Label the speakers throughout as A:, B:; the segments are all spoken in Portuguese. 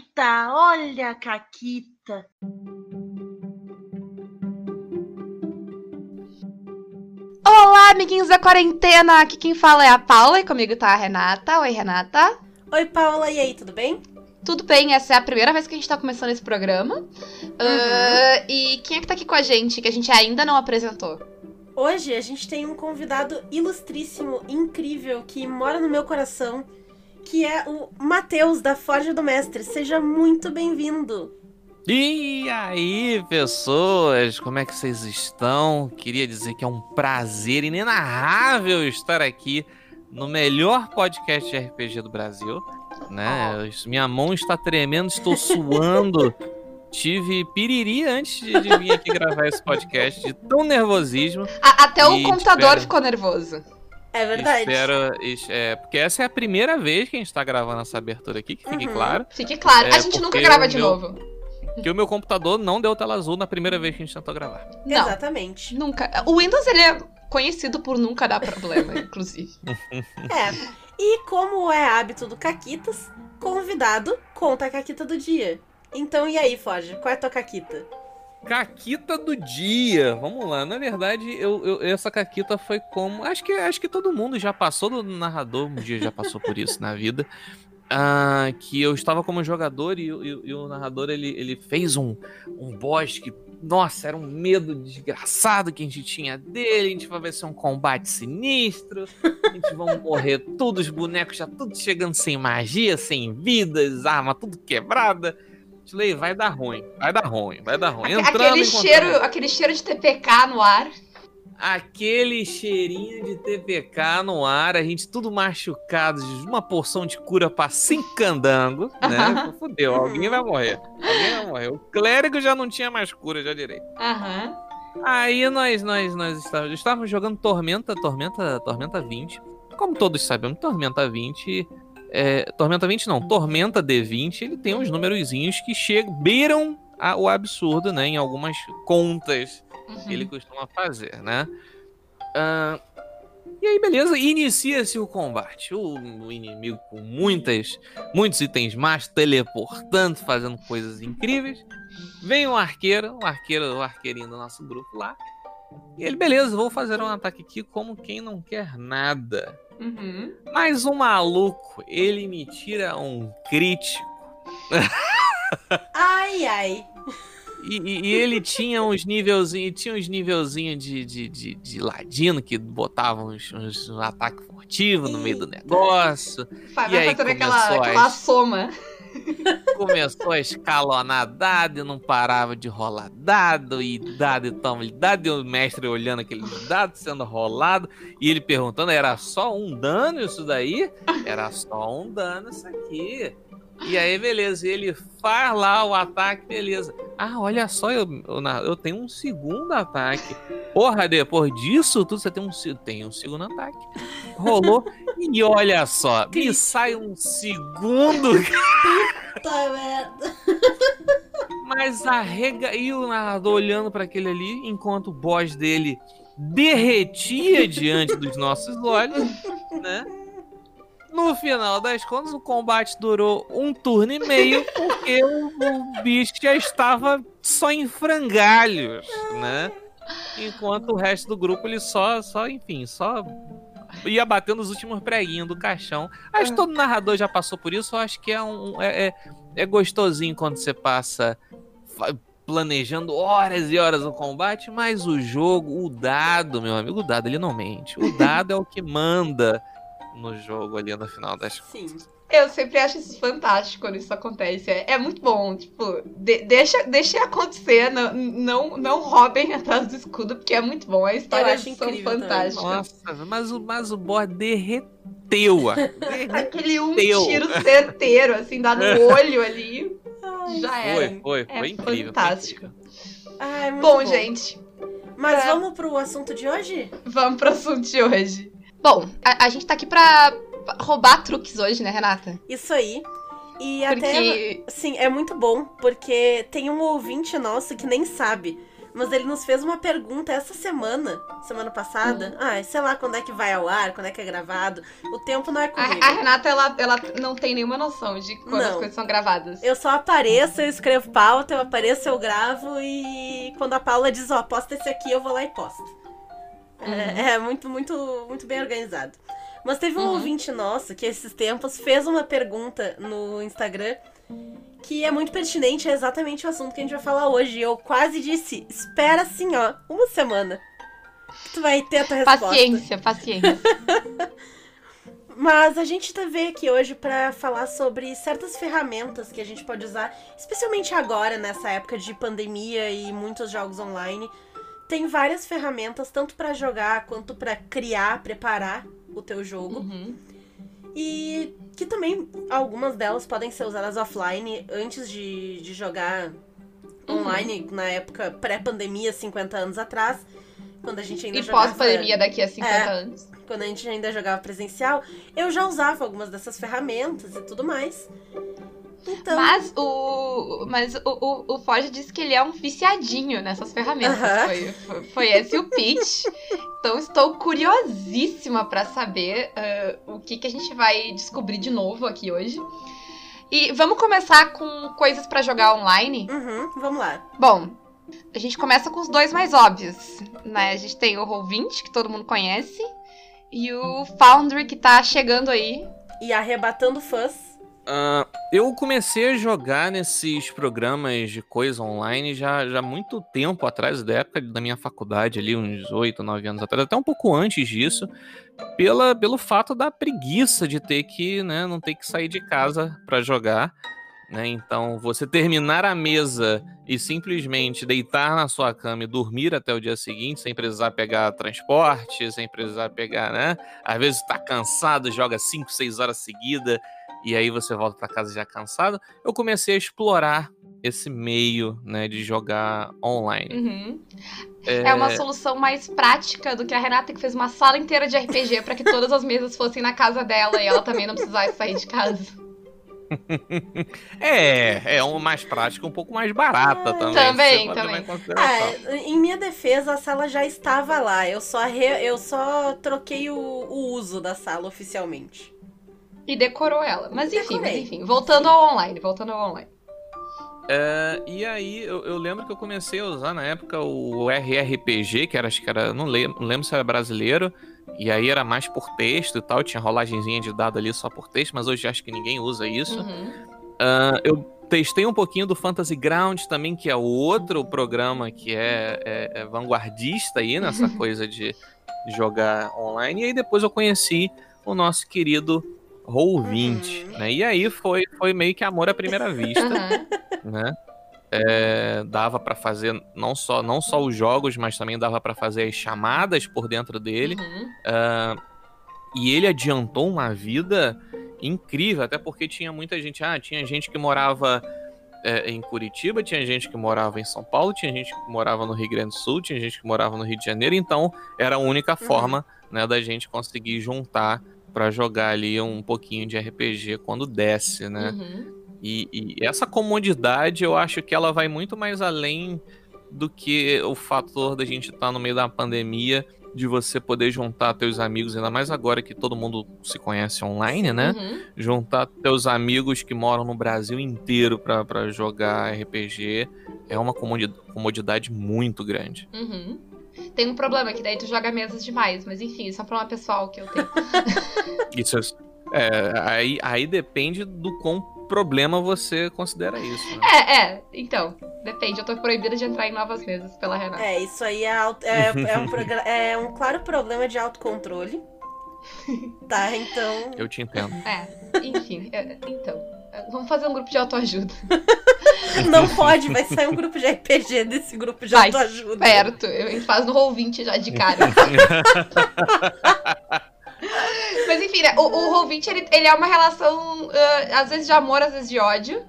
A: Caquita, olha a Caquita.
B: Olá, amiguinhos da quarentena! Aqui quem fala é a Paula e comigo tá a Renata. Oi, Renata.
C: Oi, Paula, e aí, tudo bem?
B: Tudo bem, essa é a primeira vez que a gente tá começando esse programa. Uhum. Uh, e quem é que tá aqui com a gente, que a gente ainda não apresentou?
C: Hoje a gente tem um convidado ilustríssimo, incrível, que mora no meu coração, que é o Matheus, da Forja do Mestre. Seja muito bem-vindo!
D: E aí, pessoas, como é que vocês estão? Queria dizer que é um prazer inenarrável estar aqui no melhor podcast de RPG do Brasil, né? Minha mão está tremendo, estou suando. Tive piriri antes de, de, vir aqui gravar esse podcast, de tão nervosismo.
B: A, até o computador espero... ficou nervoso.
C: É verdade.
D: Espero, é, porque essa é a primeira vez que a gente tá gravando essa abertura aqui, que fique uhum. claro.
B: Fique claro. É, a gente nunca grava de meu, novo.
D: Que o meu computador não deu tela azul na primeira vez que a gente tentou gravar.
B: Não,
C: Exatamente.
B: Nunca. O Windows, ele é conhecido por nunca dar problema, inclusive.
C: É. E como é hábito do Caquitas, convidado conta a Caquita do dia. Então, e aí, Forge? Qual é a tua Caquita?
D: Caquita do dia. Vamos lá. Na verdade, eu, eu, essa caquita foi como. Acho que, acho que todo mundo já passou do narrador, um dia já passou por isso na vida. Uh, que eu estava como jogador e, e, e, o narrador ele, ele fez um, um boss que, nossa, era um medo desgraçado que a gente tinha dele. A gente vai ver se é um combate sinistro. A gente vai morrer todos, os bonecos já tudo chegando sem magia, sem vidas, arma tudo quebrada. Slay, vai dar ruim, vai dar ruim, vai dar ruim.
B: Entrando aquele, cheiro, aquele cheiro de TPK no ar.
D: Aquele cheirinho de TPK no ar, a gente tudo machucado, uma porção de cura pra cinco né? Fudeu, alguém vai morrer. Alguém vai morrer. O clérigo já não tinha mais cura, já direito.
B: Aham.
D: Aí nós, nós, nós estávamos, estávamos jogando Tormenta, Tormenta, Tormenta 20. Como todos sabemos, Tormenta 20 é, Tormenta 20 não, Tormenta D20, ele tem uns númerozinhos que chegam, beiram a, o absurdo, né? Em algumas contas uhum. que ele costuma fazer, né? Uh, e aí, beleza, inicia-se o combate. O, o, inimigo com muitas, muitos itens mais, teleportando, fazendo coisas incríveis. Vem o um arqueiro, o um arqueiro, o arqueirinho do nosso grupo lá. E ele, beleza, vou fazer um ataque aqui como quem não quer nada.
B: Uhum.
D: Mas o maluco, ele me tira um crítico.
C: ai, ai.
D: E, e, e, ele tinha uns nívelzinhos, tinha uns nívelzinhos de, de, de, de, ladino que botavam uns, uns um ataque furtivo no meio do negócio.
B: Vai, e vai aí fazer aquela, aquela soma.
D: Começou a escalonar dado e não parava de rolar dado, e dado e toma dado, e o mestre olhando aqueles dados sendo rolado, e ele perguntando: era só um dano isso daí? Era só um dano isso aqui. E aí, beleza, ele faz lá o ataque, beleza. Ah, olha só, eu, eu, eu tenho um segundo ataque. Porra, depois disso tudo, você tem um, tem um segundo ataque. Rolou. e olha só, me sai um segundo.
C: Puta merda.
D: Mas arrega. E o narrador olhando para aquele ali, enquanto o boss dele derretia diante dos nossos olhos, né? No final das contas, o combate durou um turno e meio, porque o, o bicho já estava só em frangalhos, né? Enquanto o resto do grupo, ele só, só enfim, só ia batendo os últimos preguinhos do caixão. Acho que todo narrador já passou por isso. Acho que é um. É, é, é gostosinho quando você passa planejando horas e horas no combate, mas o jogo, o dado, meu amigo, o dado ele não mente. O dado é o que manda no jogo ali no final das
B: Sim. Eu sempre acho isso fantástico quando isso acontece. É, é muito bom, tipo, de, deixa, deixa acontecer, não, não, não roubem atrás do escudo, porque é muito bom. A história são fantásticas.
D: Nossa, mas o, mas o board derreteu. derreteu.
B: Aquele um tiro certeiro, assim, dá no olho ali. Ai, já era.
D: Foi, foi, foi
B: é
D: incrível.
B: Fantástico.
D: Foi
B: Ai, bom, bom, gente.
C: Mas é. vamos pro assunto de hoje?
B: Vamos pro assunto de hoje. Bom, a, a gente tá aqui pra roubar truques hoje, né, Renata?
C: Isso aí. E
B: porque...
C: até, sim, é muito bom, porque tem um ouvinte nosso que nem sabe. mas ele nos fez uma pergunta essa semana, semana passada. Uhum. Ah, sei lá quando é que vai ao ar, quando é que é gravado. O tempo não é comigo.
B: A, a Renata, ela, ela não tem nenhuma noção de quando não. as coisas são gravadas.
C: Eu só apareço, eu escrevo pauta, eu apareço, eu gravo e quando a Paula diz, ó, oh, posta esse aqui, eu vou lá e posto. É, uhum. É, muito, muito, muito bem organizado. Mas teve um uhum. ouvinte nosso que esses tempos fez uma pergunta no Instagram que é muito pertinente, é exatamente o assunto que a gente vai falar hoje. Eu quase disse, espera assim, ó, uma semana. Que tu vai ter a tua resposta.
B: Paciência, paciência.
C: Mas a gente tá veio aqui hoje para falar sobre certas ferramentas que a gente pode usar, especialmente agora, nessa época de pandemia e muitos jogos online. Tem várias ferramentas, tanto para jogar quanto para criar, preparar o teu jogo. Uhum. E que também algumas delas podem ser usadas offline antes de, de jogar uhum. online na época pré-pandemia, 50 anos atrás. Quando a gente ainda
B: e
C: jogava.
B: E pós-pandemia daqui a 50 é, anos.
C: Quando a gente ainda jogava presencial, eu já usava algumas dessas ferramentas e tudo mais.
B: Então... Mas o. Mas o, o, o Forge disse que ele é um viciadinho nessas ferramentas. Foi, foi, foi, esse o pitch. então estou curiosíssima para saber uh, o que, que a gente vai descobrir de novo aqui hoje. E vamos começar com coisas para jogar online?
C: Uhum, vamos lá.
B: Bom, a gente começa com os dois mais óbvios, né? A gente tem o Roll20, que todo mundo conhece, e o Foundry, que tá chegando aí.
C: E arrebatando fãs.
D: Uh, eu comecei a jogar nesses programas de coisa online já, já muito tempo atrás, da época da minha faculdade, ali, uns 8, 9 anos atrás, até um pouco antes disso, pela, pelo fato da preguiça de ter que, né, não ter que sair de casa para jogar. Né? Então, você terminar a mesa e simplesmente deitar na sua cama e dormir até o dia seguinte, sem precisar pegar transporte, sem precisar pegar, né? Às vezes tá cansado, joga 5, 6 horas seguidas e aí você volta para casa já cansado, eu comecei a explorar esse meio, né, de jogar online.
B: Uhum. É... é... uma solução mais prática do que a Renata que fez uma sala inteira de RPG para que todas as mesas fossem na casa dela e ela também não precisasse sair de casa.
D: é, é um mais prático, um pouco mais barata também.
B: Também, também.
C: É, em minha defesa, a sala já estava lá. Eu só, re... eu só troquei o, o uso da sala oficialmente.
B: E decorou ela. Mas enfim, mas enfim. Voltando ao online, voltando ao online.
D: É, e aí, eu, eu, lembro que eu comecei a usar na época o RRPG, que era, acho que era, não lembro, não lembro se era brasileiro, e aí era mais por texto e tal, tinha rolagenzinha de dado ali só por texto, mas hoje acho que ninguém usa isso. Uhum. Uh, eu testei um pouquinho do Fantasy Ground também, que é outro programa que é, é, é vanguardista aí nessa coisa de jogar online, e aí depois eu conheci o nosso querido Roll 20, uhum. né? E aí foi, foi meio que amor à primeira vista, uhum. né? É, dava para fazer não só não só os jogos, mas também dava para fazer as chamadas por dentro dele. Uhum. Uh, e ele adiantou uma vida incrível, até porque tinha muita gente. Ah, tinha gente que morava é, em Curitiba, tinha gente que morava em São Paulo, tinha gente que morava no Rio Grande do Sul, tinha gente que morava no Rio de Janeiro. Então era a única uhum. forma né, da gente conseguir juntar para jogar ali um pouquinho de RPG quando desce, né? Uhum. E, e, essa comodidade eu acho que ela vai muito mais além do que o fator da gente estar tá no meio da pandemia, de você poder juntar teus amigos, ainda mais agora que todo mundo se conhece online, né? Uhum. Juntar teus amigos que moram no Brasil inteiro para jogar RPG é uma comodidade muito grande.
B: Uhum. Tem um problema que daí tu joga mesas demais, mas enfim, isso é um problema pessoal que eu tenho.
D: isso é, é, aí, aí depende do quão problema você considera isso.
B: Né? É, é, então, depende. Eu tô proibida de entrar em novas mesas pela Renata.
C: É, isso aí é, é, é, um, é um claro problema de autocontrole. tá, então.
D: Eu te entendo.
B: É, enfim, é, então. Vamos fazer um grupo de autoajuda.
C: Não pode, vai sair um grupo de RPG desse grupo de vai, autoajuda.
B: Certo, a gente faz no Roll20 já de cara. Mas enfim, né, o, o Roll20 ele, ele é uma relação, uh, às vezes de amor, às vezes de ódio.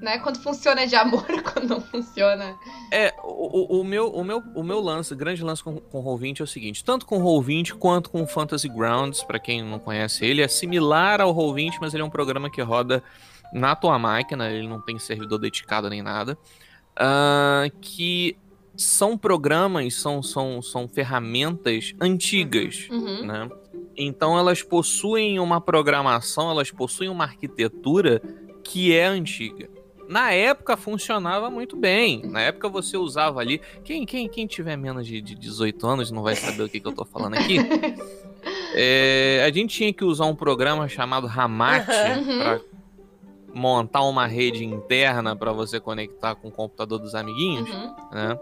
B: Né? Quando funciona é de amor, quando não funciona.
D: É, o, o, meu, o, meu, o meu lance, o grande lance com, com o Roll20 é o seguinte: tanto com o Roll20 quanto com o Fantasy Grounds, para quem não conhece ele, é similar ao Roll20, mas ele é um programa que roda na tua máquina, ele não tem servidor dedicado nem nada. Uh, que são programas, são, são, são ferramentas antigas,
B: Uhum.
D: né? Então elas possuem uma programação, elas possuem uma arquitetura que é antiga. Na época funcionava muito bem. Na época você usava ali. Quem, quem, quem tiver menos de, de 18 anos não vai saber o que, que eu tô falando aqui. É, a gente tinha que usar um programa chamado Ramat
B: Uhum.
D: para montar uma rede interna para você conectar com o computador dos amiguinhos,
B: Uhum.
D: né?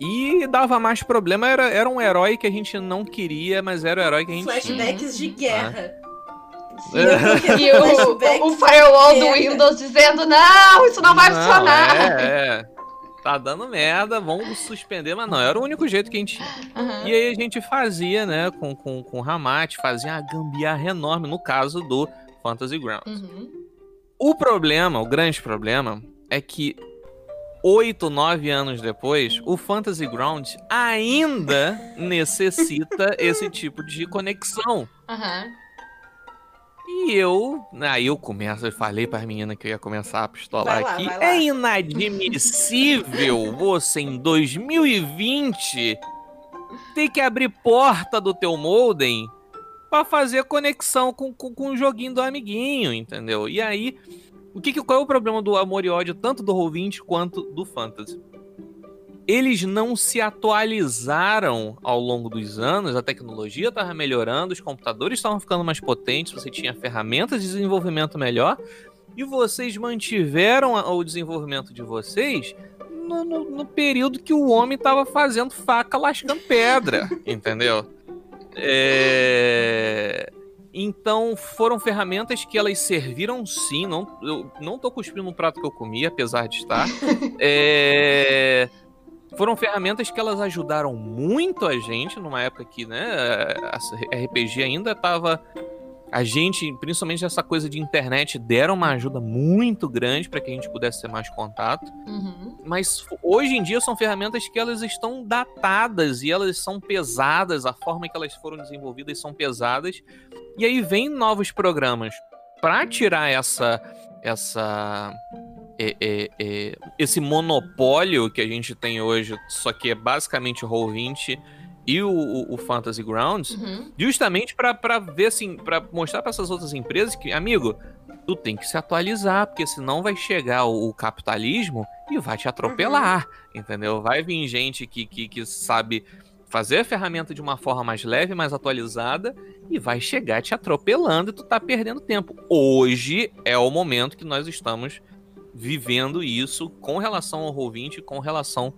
D: E dava mais problema, era, era um herói que a gente não queria, mas era o herói que a gente tinha.
C: Flashbacks de guerra.
B: Sim. E o, o firewall do. Windows dizendo: não, isso não vai
D: Não,
B: funcionar.
D: É, é. Tá dando merda, vamos suspender, mas não, era o único jeito que a gente tinha.
B: Uhum.
D: E aí a gente fazia, né, com, com, com o Ramat, fazia uma gambiarra enorme no caso do Fantasy Grounds.
B: Uhum.
D: O problema, o grande problema, é que oito, nove anos depois, o Fantasy Grounds ainda necessita esse tipo de conexão.
B: Uhum.
D: E eu, aí eu começo, eu falei para menina que eu ia começar a pistolar
C: lá,
D: aqui. É inadmissível você em 2020 ter que abrir porta do teu modem para fazer conexão com, com, com o joguinho do amiguinho, entendeu? E aí, o que, que- qual é o problema do amor e ódio tanto do Roll20 quanto do Fantasy? Eles não se atualizaram ao longo dos anos, a tecnologia estava melhorando, os computadores estavam ficando mais potentes, você tinha ferramentas de desenvolvimento melhor, e vocês mantiveram o desenvolvimento de vocês no, no- no período que o homem estava fazendo faca lascando pedra, entendeu? É, Então foram ferramentas que elas serviram sim. Não, eu não tô cuspindo no prato que eu comi, apesar de estar. É, Foram ferramentas que elas ajudaram muito a gente numa época que, né, a RPG ainda tava. A gente, principalmente essa coisa de internet, deram uma ajuda muito grande para que a gente pudesse ter mais contato
B: Uhum.
D: mas hoje em dia são ferramentas que elas estão datadas e elas são pesadas, a forma que elas foram desenvolvidas são pesadas. E aí vem novos programas para tirar essa essa é, é, é, esse monopólio que a gente tem hoje, só que é basicamente o Roll20 e o, o- o Fantasy Grounds,
B: Uhum.
D: justamente para ver assim, para mostrar para essas outras empresas que, amigo, tu tem que se atualizar, porque senão vai chegar o, o capitalismo e vai te atropelar, entendeu? Vai vir gente que, que, que sabe fazer a ferramenta de uma forma mais leve, mais atualizada e vai chegar te atropelando e tu tá perdendo tempo. Hoje é o momento que nós estamos vivendo isso com relação ao Roll20 e com relação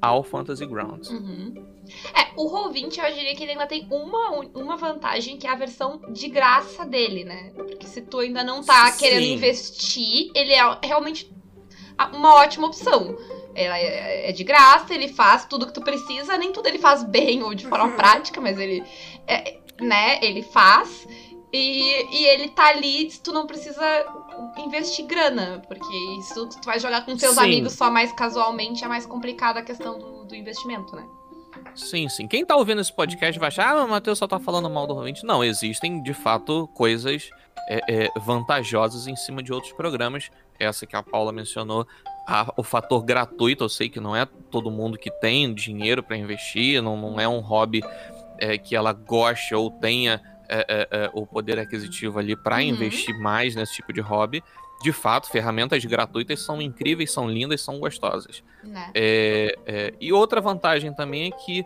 D: ao Fantasy Grounds.
B: Uhum. É, o Roll20 eu diria que ele ainda tem uma, uma vantagem, que é a versão de graça dele, né? Porque se tu ainda não tá
D: Sim.
B: querendo investir, ele é realmente uma ótima opção. Ela é é de graça, ele faz tudo que tu precisa, nem tudo ele faz bem ou de forma
C: Uhum.
B: prática, mas ele, é, né, ele faz. E, e ele tá ali, tu não precisa investir grana, porque isso tu vai jogar com teus
D: Sim.
B: amigos só mais casualmente, é mais complicada a questão do, do investimento, né?
D: Sim, sim. Quem tá ouvindo esse podcast vai achar, ah, o Matheus só tá falando mal do Roll20. Não, existem, de fato, coisas é, é, vantajosas em cima de outros programas. Essa que a Paula mencionou, a- o fator gratuito, eu sei que não é todo mundo que tem dinheiro para investir, não, não é um hobby é, que ela goste ou tenha é, é, é, o poder aquisitivo ali para
B: Uhum.
D: investir mais nesse tipo de hobby. De fato, ferramentas gratuitas são incríveis, são lindas, são gostosas.
B: né?
D: É, é, e outra vantagem também é que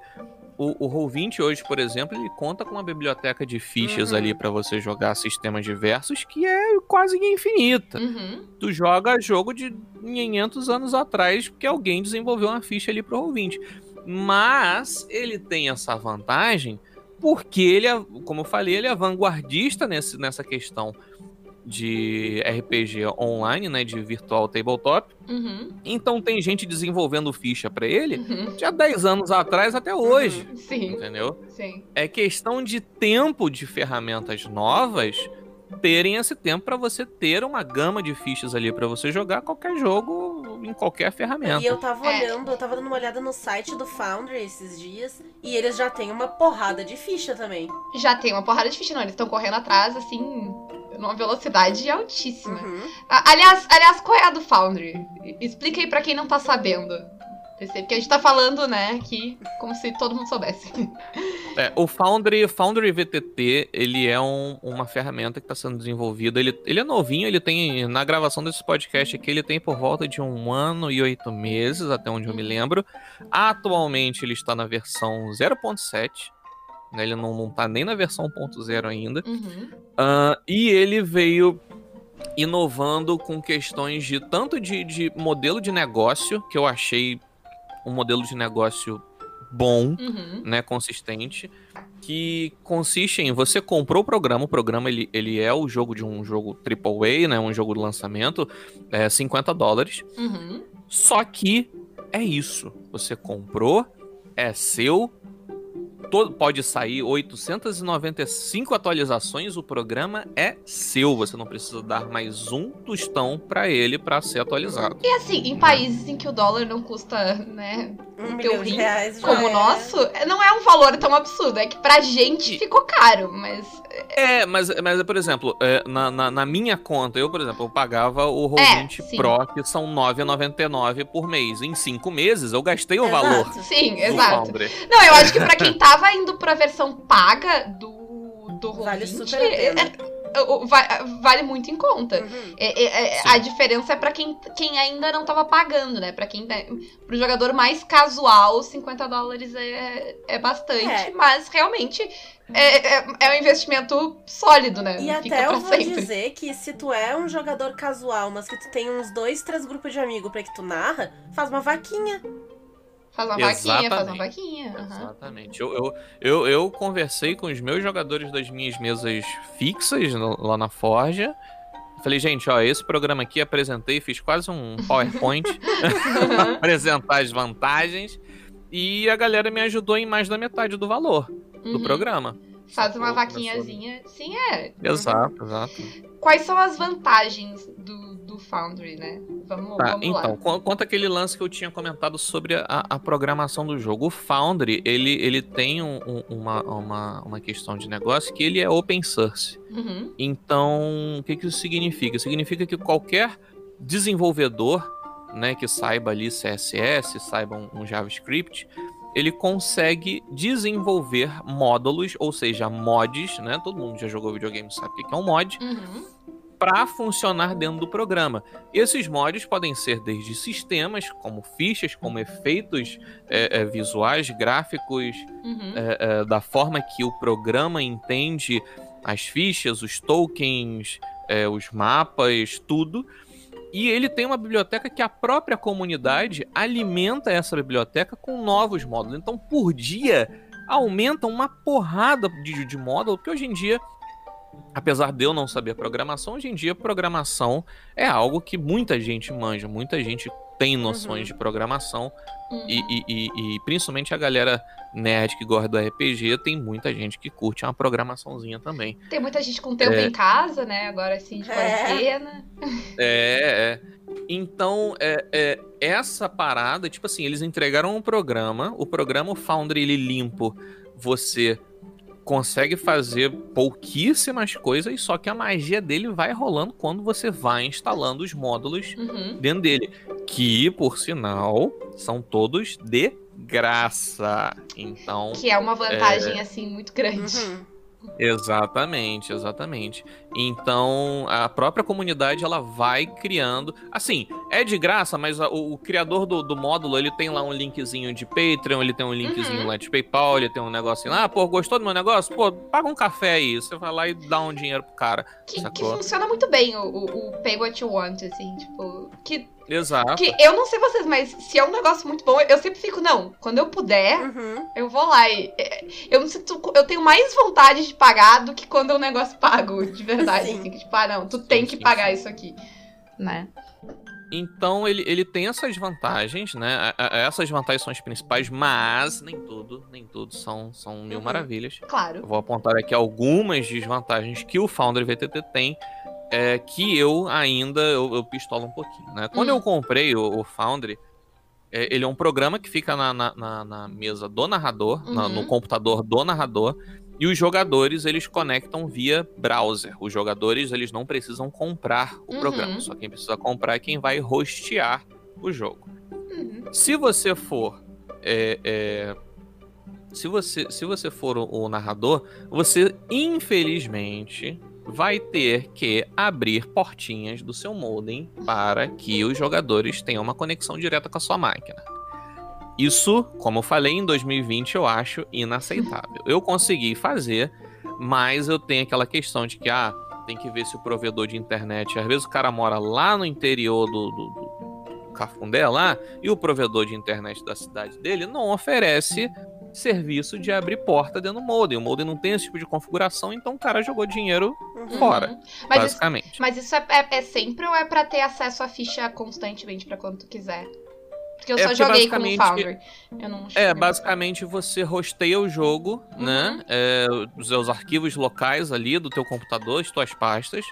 D: o, o Roll20 hoje, por exemplo, ele conta com uma biblioteca de fichas
C: Uhum.
D: ali para você jogar sistemas diversos que é quase infinita.
B: Uhum.
D: Tu joga jogo de 500 anos atrás porque alguém desenvolveu uma ficha ali pro Roll20. Mas ele tem essa vantagem porque ele, é, como eu falei, ele é vanguardista nesse, nessa questão de RPG online, né, de virtual tabletop.
B: Uhum.
D: Então tem gente desenvolvendo ficha pra ele
B: Uhum.
D: há 10 anos atrás até hoje,
B: Sim,
D: entendeu?
B: sim.
D: É questão de tempo de ferramentas novas terem esse tempo pra você ter uma gama de fichas ali pra você jogar qualquer jogo em qualquer ferramenta.
C: E eu tava
B: É.
C: olhando, eu tava dando uma olhada no site do Foundry esses dias, e eles já têm uma porrada de ficha também.
B: Já tem uma porrada de ficha, não. Eles estão correndo atrás, assim, numa velocidade altíssima.
C: Uhum.
B: Aliás, aliás, qual é a do Foundry? Explica aí pra quem não tá sabendo. Porque a gente tá falando, né, aqui como se todo mundo soubesse.
D: É, o Foundry, Foundry VTT, ele é um, uma ferramenta que está sendo desenvolvida. Ele, ele é novinho, ele tem, na gravação desse podcast aqui, ele tem por volta de um ano e oito meses, até onde eu me lembro. Atualmente ele está na versão 0.7. Né, ele não, não tá nem na versão 1.0 ainda.
B: Uhum.
D: Uh, e ele veio inovando com questões de tanto de, de modelo de negócio, que eu achei um modelo de negócio bom,
B: Uhum.
D: né, consistente, que consiste em você comprou o programa, o programa ele, ele é o jogo de um jogo AAA, né, um jogo de lançamento, é 50 dólares,
B: Uhum.
D: só que é isso, você comprou, é seu, todo, pode sair 895 atualizações, o programa é seu, você não precisa dar mais um tostão pra ele pra ser atualizado.
B: E assim, em países em que o dólar não custa, né,
C: Um
B: teu
C: milhão de
B: rim,
C: reais
B: como o
C: é-
B: nosso, não é um valor tão absurdo. É que pra gente ficou caro, mas.
D: É, mas, mas por exemplo, é, na, na, na minha conta, eu, por exemplo, eu pagava o Roll20
B: sim.
D: Pro, que são R$ 9,99 por mês. Em cinco meses, eu gastei o
C: Exato.
D: valor
B: Sim, exato. Não, eu acho que pra quem tava indo pra versão paga do, do
C: Vale
B: Roll20,
C: super a pena.
B: é- é- va- vale muito em conta.
C: Uhum.
B: É- é- é- a diferença é pra quem, quem ainda não tava pagando, né? Pra quem tá- pro jogador mais casual, 50 dólares é, é bastante,
C: É.
B: mas realmente é, é, é um investimento sólido, né?
C: E
B: Fica
C: até eu vou
B: sempre.
C: dizer que se tu é um jogador casual, mas que tu tem uns dois, três grupos de amigos pra que tu narra, faz uma vaquinha.
B: Faz uma vaquinha, faz uma
D: Exatamente.
B: vaquinha. aham.
D: Exatamente. Eu, eu, eu, eu conversei com os meus jogadores das minhas mesas fixas no- lá na Forja. Falei, gente, ó, esse programa aqui apresentei, fiz quase um PowerPoint pra apresentar as vantagens. E a galera me ajudou em mais da metade do valor do
B: Uhum.
D: programa.
B: Faz uma vaquinhazinha. Sim, é.
D: Exato, exato.
B: Quais são as vantagens do, do Foundry, né? Vamos,
D: Tá,
B: vamos
D: então,
B: lá.
D: qu- quanto aquele lance que eu tinha comentado sobre a, a programação do jogo. O Foundry, ele, ele tem um- um- uma, uma, uma questão de negócio que ele é open source.
B: Uhum.
D: Então, o que, que isso significa? Significa que qualquer desenvolvedor né, que saiba ali CSS, saiba um, um JavaScript, ele consegue desenvolver módulos, ou seja, mods, né? Todo mundo já jogou videogame sabe o que que é um mod,
B: Uhum.
D: Para funcionar dentro do programa. Esses mods podem ser desde sistemas, como fichas, como efeitos é, é, visuais, gráficos,
B: Uhum.
D: é, é, da forma que o programa entende as fichas, os tokens, é, os mapas, tudo. E ele tem uma biblioteca que a própria comunidade alimenta essa biblioteca com novos módulos. Então, por dia, aumenta uma porrada de, de módulo, porque hoje em dia, apesar de eu não saber programação, hoje em dia programação é algo que muita gente manja, muita gente tem noções
C: Uhum.
D: de programação.
B: Uhum.
D: E, e- e- e principalmente a galera nerd que gosta do RPG, tem muita gente que curte uma programaçãozinha também.
B: Tem muita gente com tempo
D: É.
B: em casa, né? Agora assim, de
C: É.
B: quarentena.
D: É, é. Então, é, é, essa parada, tipo assim, eles entregaram um programa, o programa o Foundry ele limpo, você consegue fazer pouquíssimas coisas, só que a magia dele vai rolando quando você vai instalando os módulos
B: Uhum.
D: dentro dele, que, por sinal, são todos de graça. Então,
B: Que é uma vantagem, assim, muito grande.
C: Uhum.
D: Exatamente, exatamente. Então, a própria comunidade ela vai criando. Assim, é de graça, mas a- o, o criador do, do módulo ele tem lá um linkzinho de Patreon, ele tem um linkzinho
B: Uhum.
D: lá de PayPal, ele tem um negocinho lá. Ah, pô, gostou do meu negócio? Pô, paga um café aí. Você vai lá e dá um dinheiro pro cara.
B: Que, que funciona muito bem o, o, o Pay What You Want, assim, tipo. Que,
D: Exato.
B: que eu não sei vocês, mas se é um negócio muito bom, eu sempre fico, não, quando eu puder,
C: Uhum.
B: eu vou lá. E, é, eu me sinto. Eu tenho mais vontade de pagar do que quando é um negócio pago, de verdade.
C: Sim.
B: Assim, que, tipo, ah, não, tu tem que
D: sim,
B: pagar
D: sim.
B: isso aqui. Né?
D: Então ele, ele tem essas vantagens, né? Essas vantagens são as principais, mas nem tudo, nem tudo são, são mil
C: Uhum.
D: maravilhas. Eu
B: Claro.
D: vou apontar aqui algumas desvantagens que o Foundry VTT tem, é, que eu ainda eu, eu pistolo um pouquinho, né? Quando
B: Hum.
D: eu comprei o, o Foundry, é, ele é um programa que fica na, na, na- na mesa do narrador, na-
B: Uhum.
D: no computador do narrador, e os jogadores eles conectam via browser. Os jogadores eles não precisam comprar o
B: Uhum.
D: programa, só quem precisa comprar é quem vai hostear o jogo.
B: Uhum.
D: Se você for. é, é, se, você, se você for o, o narrador, você infelizmente vai ter que abrir portinhas do seu modem para que os jogadores tenham uma conexão direta com a sua máquina. Isso, como eu falei, em 2020 eu acho inaceitável. Eu consegui fazer, mas eu tenho aquela questão de que, ah, tem que ver se o provedor de internet. Às vezes o cara mora lá no interior do, do, do Cafundé lá, e o provedor de internet da cidade dele não oferece serviço de abrir porta dentro do modem. O modem não tem esse tipo de configuração, então o cara jogou dinheiro
C: Uhum.
D: fora.
B: Mas, isso,
D: basicamente.
B: mas isso é, é- é sempre ou é pra ter acesso à ficha constantemente pra quando tu quiser? Porque eu
D: É
B: só joguei com o Foundry. Eu não
D: É, basicamente você hosteia o jogo,
B: Uhum.
D: né? É, os seus arquivos locais ali do teu computador, as tuas pastas.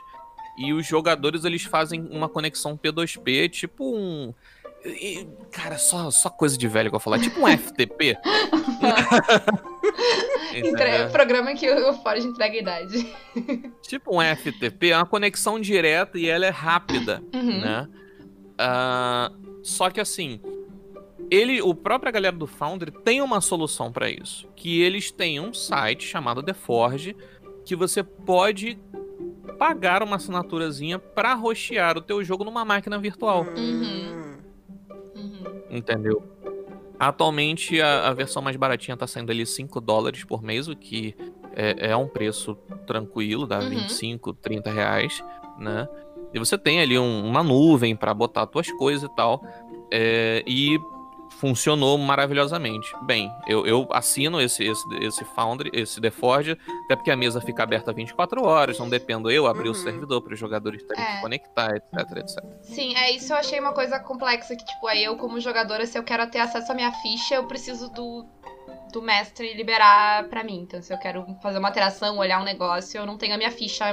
D: E os jogadores, eles fazem uma conexão P2P, tipo um... e- Cara, só, só coisa de velho que eu falar. Tipo um FTP.
B: Entre...
D: Entendeu?
B: Programa que o Forge entrega a idade.
D: Tipo um FTP, é uma conexão direta e ela é rápida,
B: Uhum.
D: né? Ah, só que assim, ele, o própria galera do Foundry tem uma solução para isso, que eles têm um site chamado The Forge que você pode pagar uma assinaturazinha para rostear o teu jogo numa máquina virtual,
C: Hum.
B: Uhum.
D: Entendeu? Atualmente a, a versão mais baratinha tá saindo ali 5 dólares por mês, o que é, é um preço tranquilo, dá
B: Uhum.
D: 25, 30 reais, né? E você tem ali um- uma nuvem para botar tuas coisas e tal. é, e funcionou maravilhosamente. Bem, eu, eu assino esse, esse, esse Foundry, esse The Forge, até porque a mesa fica aberta 24 horas, não dependo eu abrir o
C: Uhum.
D: servidor para os jogadores terem
B: É.
D: que conectar, etc, etc.
B: Sim, é isso eu achei uma coisa complexa que, tipo, aí eu, como jogadora, se eu quero ter acesso à minha ficha, eu preciso do, do mestre liberar pra mim. Então, se eu quero fazer uma alteração, olhar um negócio, eu não tenho a minha ficha,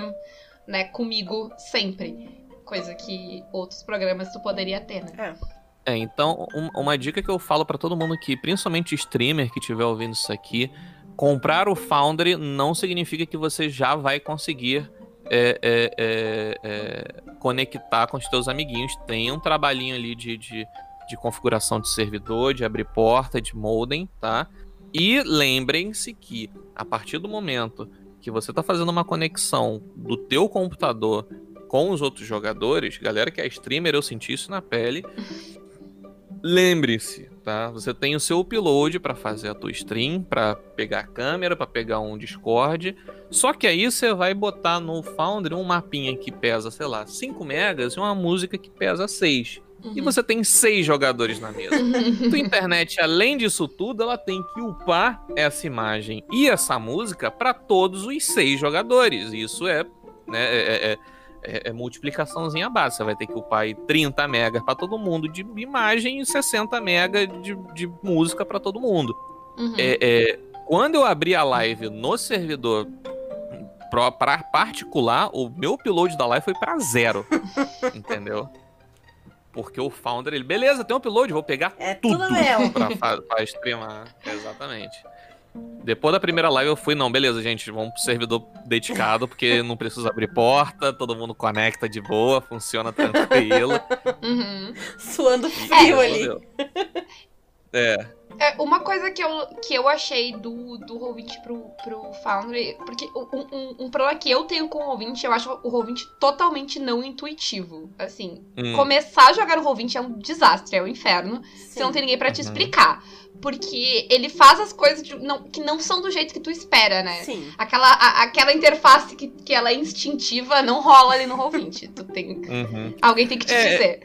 B: né, comigo sempre. Coisa que outros programas tu poderia ter, né?
D: É, então, um- uma dica que eu falo pra todo mundo que, principalmente streamer que estiver ouvindo isso aqui, comprar o Foundry não significa que você já vai conseguir é, é, é, é, conectar com os teus amiguinhos. Tem um trabalhinho ali de, de, de configuração de servidor, de abrir porta, de modem, tá? E lembrem-se que, a partir do momento que você tá fazendo uma conexão do teu computador com os outros jogadores, galera que é streamer, eu senti isso na pele. Lembre-se, tá? Você tem o seu upload para fazer a tua stream, para pegar a câmera, para pegar um Discord. Só que aí você vai botar no Foundry um mapinha que pesa, sei lá, 5 megas e uma música que pesa 6. E
B: Uhum.
D: você tem seis jogadores na mesa. Tua internet, além disso tudo, ela tem que upar essa imagem e essa música para todos os seis jogadores. Isso é, né, é, é- é- é multiplicaçãozinha base. Você vai ter que upar aí 30 megas para todo mundo de imagem e 60 megas de, de música para todo mundo.
B: Uhum.
D: É, é, quando eu abri a live no servidor pra particular, o meu upload da live foi pra zero. entendeu? Porque o founder, ele, beleza, tem um upload, vou pegar
C: É
D: tudo
C: tudo meu.
D: pra, fa- pra streamar. Exatamente. Depois da primeira live eu fui, não, beleza, gente, vamos pro servidor dedicado, porque não precisa abrir porta, todo mundo conecta de boa, funciona tranquilo.
B: Uhum.
C: Suando frio ali.
D: resolveu. É,
B: É, uma coisa que eu, que eu achei do, do Roll20 pro, pro Foundry, porque um, um, um problema que eu tenho com o Roll20, eu acho o Roll20 totalmente não intuitivo. Assim,
D: hum,
B: começar a jogar o Roll20 é um desastre, é um inferno. Você não
C: Sim.
B: tem ninguém pra te
D: Uhum.
B: explicar. Porque ele faz as coisas de- não- que não são do jeito que tu espera, né?
C: Sim.
B: Aquela, a- aquela interface que, que ela é instintiva não rola ali no Roll20. Tu tem,
D: uhum.
B: alguém tem que te
D: É,
B: dizer.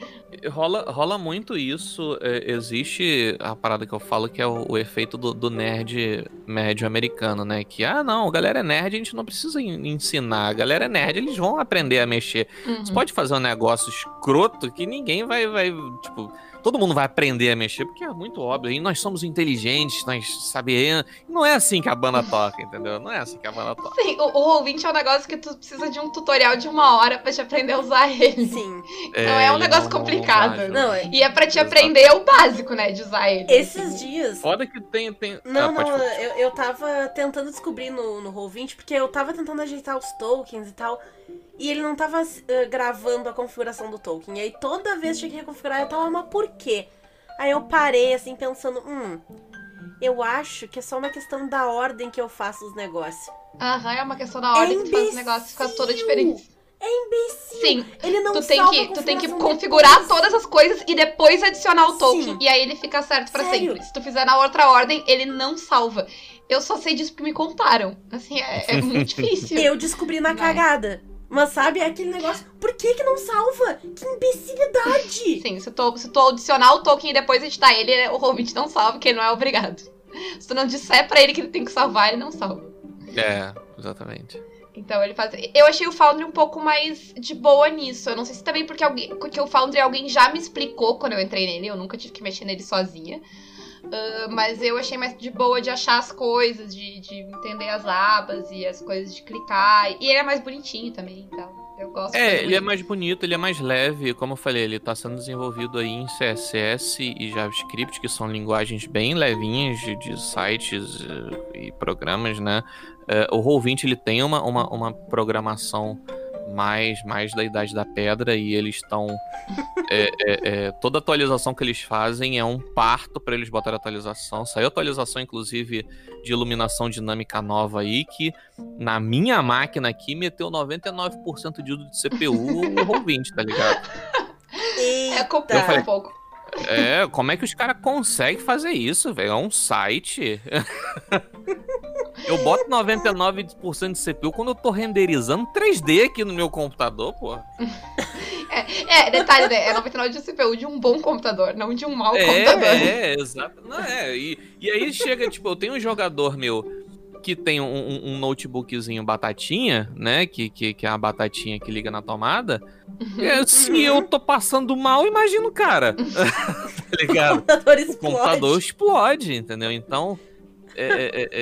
D: Rola, rola muito isso. é, existe a parada que eu falo que é o, o efeito do, do nerd médio americano, né? Que, ah, não, a galera é nerd, a gente não precisa en- ensinar. A galera é nerd, eles vão aprender a mexer.
B: Uhum.
D: Você pode fazer um negócio escroto que ninguém vai, vai, tipo... Todo mundo vai aprender a mexer, porque é muito óbvio. E nós somos inteligentes, nós sabemos. Não é assim que a banda toca, entendeu? Não é assim que a banda toca.
B: Sim, o, o Roll20 é um negócio que tu precisa de um tutorial de uma hora pra te aprender a usar ele.
C: Sim.
B: Então é um
D: ele
B: negócio
D: não- não- não
B: complicado.
D: vai,
C: Não, é-
B: E é pra te
D: Exato.
B: aprender o básico, né, de usar ele.
C: esses dias.
D: Foda que tem. tem...
C: Não,
D: Ah,
C: não, eu, eu tava tentando descobrir no, no Roll20, porque eu tava tentando ajeitar os tokens e tal. E ele não tava eh, gravando a configuração do token. E aí toda vez tinha que reconfigurar, eu tava, mas por quê? Aí eu parei, assim, pensando, hum, eu acho que é só uma questão da ordem que eu faço os negócios.
B: Aham, é uma questão da ordem
C: É
B: que tu faz os negócios, fica toda diferente.
C: É imbecil.
B: Sim,
C: Ele não
B: tu tem
C: salva
B: que, tu tem que configurar
C: depois.
B: todas as coisas e depois adicionar o token.
C: Sim.
B: E aí ele fica certo pra
C: Sério?
B: sempre. Se tu fizer na outra ordem, ele não salva. Eu só sei disso porque me contaram. Assim, é, é muito difícil.
C: Eu descobri na
B: Vai.
C: cagada. Mas sabe, é aquele negócio. Por que que não salva? Que imbecilidade!
B: Sim, se tu, se tu adicionar o token e depois editar ele, o ouvinte não salva, porque ele não é obrigado. Se tu não disser pra ele que ele tem que salvar, ele não salva.
D: É, exatamente.
B: Então ele faz. Eu achei o Foundry um pouco mais de boa nisso. Eu não sei se também porque, alguém, porque o Foundry alguém já me explicou quando eu entrei nele. Eu nunca tive que mexer nele sozinha. Ah, mas eu achei mais de boa de achar as coisas, de, de entender as abas e as coisas de clicar. E ele é mais bonitinho também, então. Eu gosto
D: É, ele é mais bonito, ele é mais leve, como eu falei, ele tá sendo desenvolvido aí em CSS e JavaScript, que são linguagens bem levinhas de, de sites eh, e programas, né? Eh, o Roll20 ele tem uma, uma, uma programação mais, mais da idade da pedra e eles estão é, é, é, toda atualização que eles fazem é um parto para eles botarem atualização. Saiu atualização, inclusive, de iluminação dinâmica nova aí, que na minha máquina aqui meteu 99% de uso de CPU o Roll20, tá ligado?
B: É complicado um pouco.
D: É, como é que os caras conseguem fazer isso, velho? É um site. eu boto 99% de CPU quando eu tô renderizando 3D aqui no meu computador, pô.
B: É, detalhe, né? É 99 de CPU de um bom computador, não de um mau computador.
D: É, é, exato. Não, é. E, e aí chega, tipo, eu tenho um jogador meu que tem um, um- notebookzinho batatinha, né? Que, que, que é a batatinha que liga na tomada. É, se eu tô passando mal, imagina o cara. tá ligado?
C: computador
D: O
C: explode.
D: computador explode, entendeu? Então, é,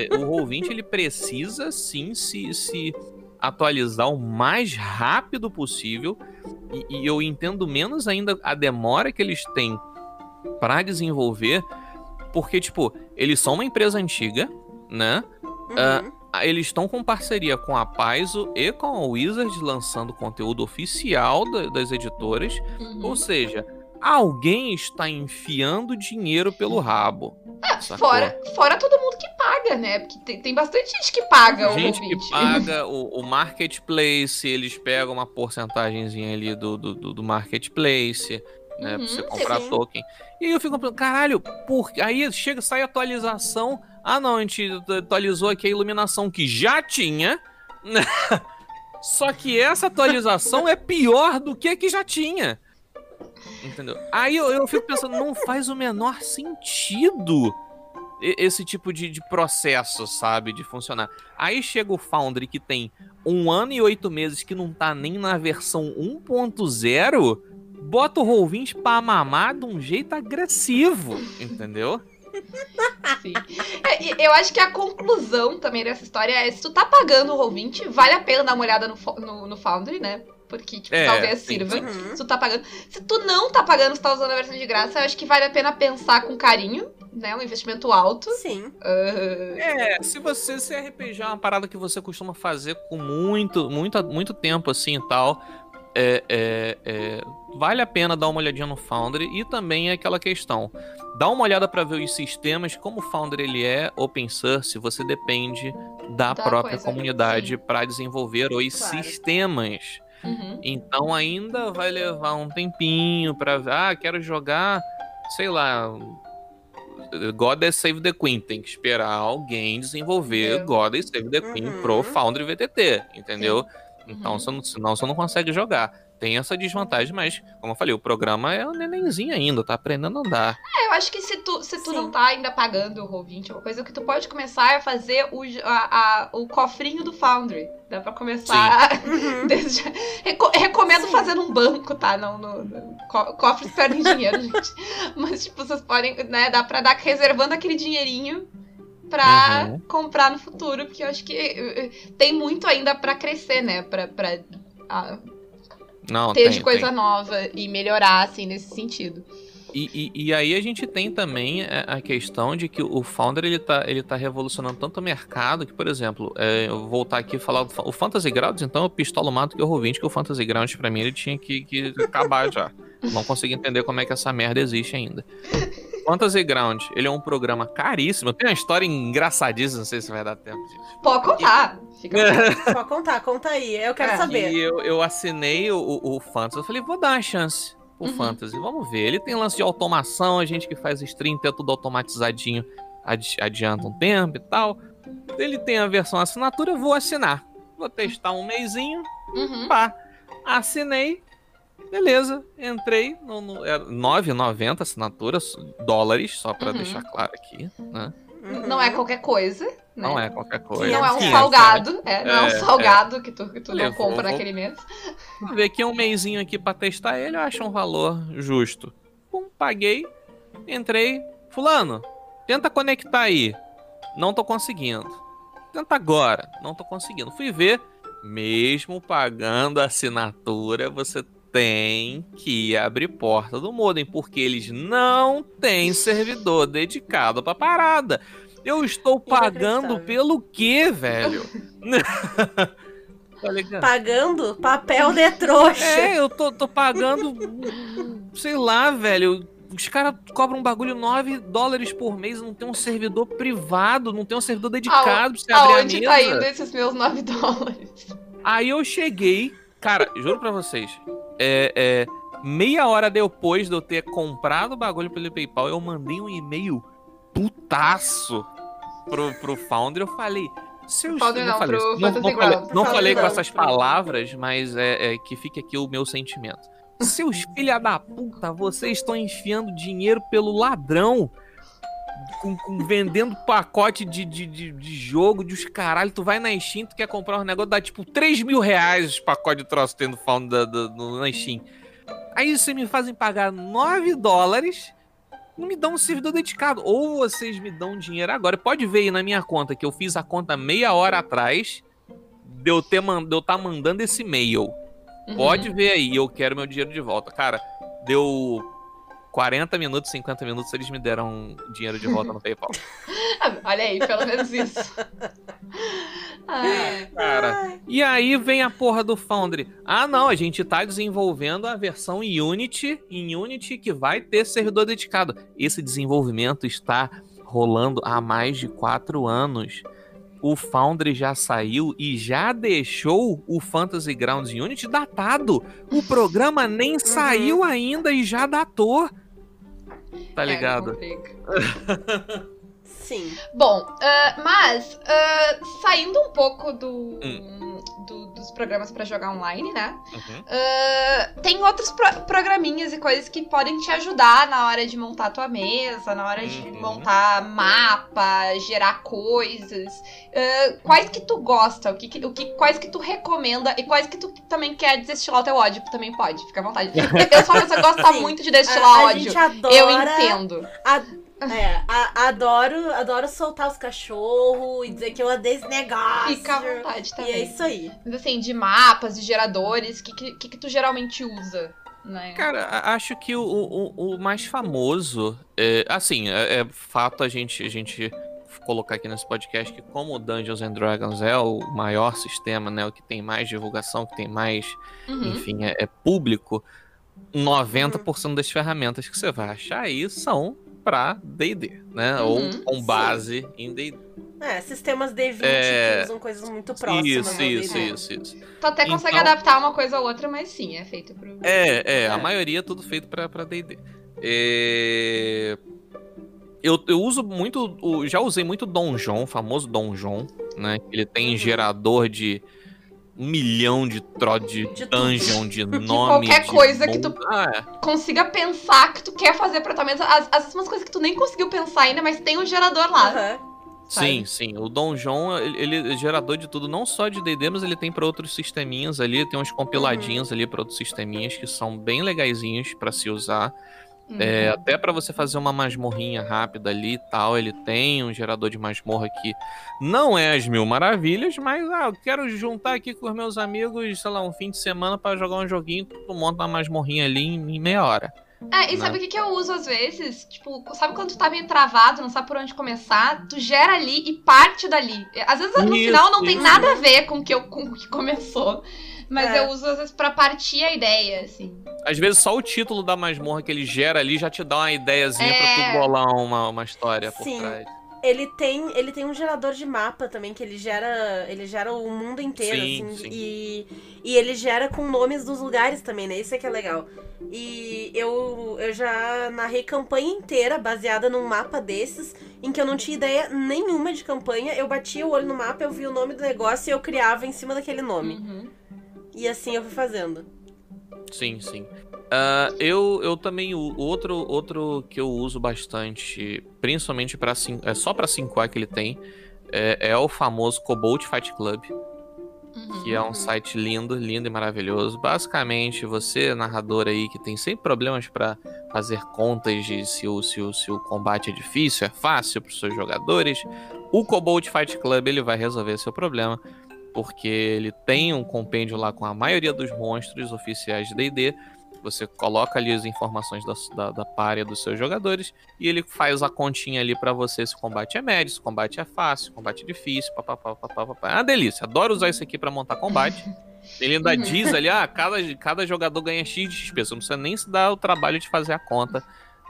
D: é, é, o Roll20 ele precisa sim se, se atualizar o mais rápido possível. E, e eu entendo menos ainda a demora que eles têm para desenvolver, porque, tipo, eles são uma empresa antiga, né?
C: Uhum.
D: Ah, Eles estão com parceria com a Paizo e com a Wizard lançando conteúdo oficial da- das editoras.
B: Uhum.
D: Ou seja, alguém está enfiando dinheiro pelo rabo. sacou?
B: Fora, fora todo mundo que paga, né? Porque tem, tem bastante gente que paga o
D: Gente que paga o, o marketplace, eles pegam uma porcentagemzinha ali do, do, do- marketplace, né?
B: Uhum,
D: pra você comprar
C: sim.
D: token. E aí eu fico pensando, caralho, por... aí chega, sai a atualização. Ah, não, a gente atualizou aqui a iluminação que já tinha. Só que essa atualização é pior do que a que já tinha. Entendeu? Aí eu, eu fico pensando, não faz o menor sentido esse tipo de, de processo, sabe? De funcionar. Aí chega o Foundry que tem um ano e oito meses que não tá nem na versão 1.0, bota o Roll20 pra mamar de um jeito agressivo, entendeu?
B: Sim. É, eu acho que a conclusão também dessa história é: se tu tá pagando o Roll20, vale a pena dar uma olhada no, no, no Foundry, né? Porque, tipo,
D: É,
B: talvez
D: sim,
B: sirva.
D: sim.
C: Uhum.
B: Se tu tá pagando. Se tu não tá pagando, se tá usando a versão de graça, eu acho que vale a pena pensar com carinho, né? Um investimento alto.
C: Sim.
B: Ah,
D: É, se você se RPG é uma parada que você costuma fazer com muito, muito, muito tempo assim e tal, é, é, é, vale a pena dar uma olhadinha no Foundry e também é aquela questão. Dá uma olhada para ver os sistemas, como o Foundry ele é open source, você depende da,
B: Da
D: própria comunidade para desenvolver os
C: Claro.
D: sistemas.
B: uhum.
D: Então ainda vai levar um tempinho pra. Ah, quero jogar, sei lá. God Save the Queen. Tem que esperar alguém desenvolver
B: Meu.
D: God Save the Queen
C: Uhum.
D: pro Foundry VTT, entendeu? Então,
B: Uhum.
D: senão você não consegue jogar. Tem essa desvantagem, mas, como eu falei, o programa é um nenenzinho ainda, tá aprendendo a andar.
B: É, eu acho que se tu, se tu
C: Sim.
B: não tá ainda pagando o Roll20, uma coisa que tu pode começar é fazer o, a- a- o cofrinho do Foundry. Dá pra começar.
C: Uhum.
B: desde. Reco- recomendo
C: Sim.
B: fazer num banco, tá? Não, no, no- co- cofres perdem dinheiro, gente. Mas, tipo, vocês podem, né? Dá pra dar reservando aquele dinheirinho pra
D: Uhum.
B: comprar no futuro, porque eu acho que eh, eh, tem muito ainda pra crescer, né? Pra, pra
D: Não,
B: ter
D: tem,
B: de coisa
D: tem.
B: nova e melhorar, assim, nesse sentido.
D: E, e, e aí a gente tem também é, a questão de que o Founder ele tá, ele tá revolucionando tanto o mercado que, por exemplo, é, eu vou voltar aqui e falar do o Fantasy Grounds, então eu pistolo mato que eu ouvinte que o Fantasy Grounds pra mim ele tinha que, que acabar já. Não consigo entender como é que essa merda existe ainda. Fantasy Ground, ele é um programa caríssimo. Tem uma história engraçadíssima, não sei se vai dar tempo, gente.
B: Pode contar. Fica...
C: Pode contar, conta aí. Eu quero
B: É.
C: saber.
D: E eu, eu assinei o, o, Fantasy. Eu falei, vou dar uma chance pro
B: Uhum.
D: Fantasy. Vamos ver. Ele tem lance de automação, a gente que faz stream, tem tudo automatizadinho, adi- adianta um tempo e tal. Ele tem a versão assinatura, eu vou assinar. Vou testar um mêsinho,
B: Uhum.
D: pá. Assinei. Beleza, entrei no, no era 9,90 assinatura, dólares, só pra
B: Uhum.
D: deixar claro aqui, né?
C: Uhum.
B: Não é qualquer coisa. Né?
D: Não é qualquer coisa.
B: Não é um
D: 500,
B: salgado. É, não é,
D: É,
B: um salgado que tu, que tu não compra
D: vou-
B: naquele mês.
D: Vou ver aqui um mêsinho aqui pra testar ele, eu acho um valor justo. Pum, paguei, entrei. Fulano, tenta conectar aí. Não tô conseguindo. Tenta agora. Não tô conseguindo. Fui ver, mesmo pagando a assinatura, você tem que abrir porta do modem, porque eles não têm servidor dedicado pra parada. Eu estou pagando pelo quê, velho? tá?
C: Pagando papel de trouxa.
D: É, eu tô, tô pagando, sei lá, velho. Os caras cobram um bagulho 9 dólares por mês, não tem um servidor privado, não tem um servidor dedicado pra você abrir a
B: Aonde
D: mesa.
B: tá indo esses meus 9 dólares?
D: Aí eu cheguei, cara, juro pra vocês, é, é, meia hora depois de eu ter comprado o bagulho pelo PayPal, eu mandei um e-mail putaço pro, pro founder. Eu falei, seus
B: Founder não,
D: falei,
B: pro
D: não,
B: Fantasy
D: não falei, não falei com
C: não,
D: essas palavras, mas é, é que fique aqui o meu sentimento. Seus filha da puta, vocês estão enfiando dinheiro pelo ladrão. Com, com- vendendo pacote de, de, de, de jogo, de os caralho. Tu vai na Steam, tu quer comprar um negócio, dá tipo 3 mil reais os pacotes de troço tendo falando da, da, do- na Steam. Aí vocês me fazem pagar 9 dólares, não me dão um servidor dedicado. Ou vocês me dão dinheiro agora. Pode ver aí na minha conta, que eu fiz a conta meia hora atrás, de eu estar man, tá mandando esse e-mail.
B: Uhum.
D: Pode ver aí, eu quero meu dinheiro de volta. Cara, deu 40 minutos, 50 minutos, eles me deram dinheiro de volta no PayPal.
B: Olha aí, pelo menos isso. Ai,
D: Cara, e aí vem a porra do Foundry. Ah, não, a gente tá desenvolvendo a versão Unity, em Unity que vai ter servidor dedicado. Esse desenvolvimento está rolando há mais de quatro anos. O Foundry já saiu e já deixou o Fantasy Grounds Unity datado. O programa nem saiu ainda e já datou. Tá
B: é,
D: ligado?
C: Sim.
B: Bom, ah, mas ah, saindo um pouco do,
D: Hum.
B: Dos programas pra jogar online, né?
D: Uhum.
B: Ah, tem outros pro- programinhas e coisas que podem te ajudar na hora de montar tua mesa, na hora de
D: Uhum.
B: montar mapa, gerar coisas. Ah, quais que tu gosta? O que, o que, quais que tu recomenda e quais que tu também quer desestilar o teu ódio? Também pode, fica à vontade. Eu sou uma pessoa que gosta
C: Sim.
B: muito de destilar
C: A, a
B: ódio.
C: gente adora.
B: Eu entendo.
C: É, a- adoro, adoro soltar os cachorros e dizer que eu odeio esse negócio.
B: Fica à vontade
C: E
B: também.
C: é isso aí.
B: Mas assim, de mapas, de geradores, o que, que, que, tu geralmente usa? Né?
D: Cara, acho que o, o, o mais famoso, é, assim, é, é fato a gente, a gente colocar aqui nesse podcast que como o Dungeons and Dragons é o maior sistema, né, o que tem mais divulgação, que tem mais,
B: Uhum.
D: enfim, é, é público, 90% das ferramentas que você vai achar aí são pra D&D, né,
B: Uhum,
D: ou com
C: sim.
D: base em D&D.
C: É, sistemas D20
D: É,
C: que usam coisas muito próximas.
D: Isso, isso, isso, isso.
B: Tu até consegue
D: Então-
B: adaptar uma coisa ou outra, mas sim, é feito pro.
D: É, é, a
C: É.
D: maioria é tudo feito pra pra D&D. É... Eu, eu uso muito, já usei muito Donjon, o famoso Donjon, né? Ele tem
C: Uhum.
D: gerador de um milhão de tro de,
C: De
D: dungeon, de nome.
B: qualquer
D: de
B: coisa que tu-
D: Ah, é.
B: Consiga pensar que tu quer fazer pra tua mesa. Às, às vezes umas coisas que tu nem conseguiu pensar ainda, mas tem um gerador lá. Sabe?
D: Sim, sim. O Donjon, ele, ele é gerador de tudo, não só de D&D, mas ele tem pra outros sisteminhas ali, tem uns compiladinhos
C: Uhum.
D: ali pra outros sisteminhas que são bem legaisinhos pra se usar.
B: Uhum.
D: É, até pra você fazer uma masmorrinha rápida ali e tal, ele tem um gerador de masmorra que não é as mil maravilhas, mas ah, eu quero juntar aqui com os meus amigos, sei lá, um fim de semana pra jogar um joguinho, tu monta uma masmorrinha ali em, em meia hora.
B: É, e sabe o que, que eu uso às vezes? Tipo, sabe quando tu tá meio travado, não sabe por onde começar? Tu gera ali e parte dali. Às vezes no
D: Isso,
B: final não tem nada a ver com o que, eu, com o que começou. Mas
C: É.
B: eu uso às vezes pra partir a ideia, assim.
D: Às vezes só o título da masmorra que ele gera ali já te dá uma ideiazinha pra
B: É.
D: tu bolar uma, uma história por
C: Sim.
D: trás.
C: Ele tem, ele tem um gerador de mapa também, que ele gera. Ele gera o mundo inteiro,
D: Sim,
C: assim.
D: sim.
C: E, e ele gera com nomes dos lugares também, né? Isso é que é legal. E eu, eu já narrei campanha inteira baseada num mapa desses, em que eu não tinha ideia nenhuma de campanha. Eu batia o olho no mapa, eu via o nome do negócio e eu criava em cima daquele nome.
B: Uhum.
C: E assim eu fui fazendo.
D: Sim, sim. Ah, eu, eu também o outro outro que eu uso bastante, principalmente para é só para 5A que ele tem, é, é o famoso Cobalt Fight Club,
B: Uhum.
D: que é um site lindo, lindo e maravilhoso. Basicamente, você narrador aí que tem sempre problemas para fazer contas de se o, se, o, se o combate é difícil, é fácil para os seus jogadores, o Cobalt Fight Club ele vai resolver seu problema. Porque ele tem um compêndio lá com a maioria dos monstros oficiais de D&D. Você coloca ali as informações da, da, da párea dos seus jogadores e ele faz a continha ali pra você se o combate é médio, se o combate é fácil, se o combate é difícil, papapá, papapá. É uma delícia. Adoro usar isso aqui pra montar combate. Ele ainda diz ali, ah, cada, cada jogador ganha X de XP. Você não precisa nem se dar o trabalho de fazer a conta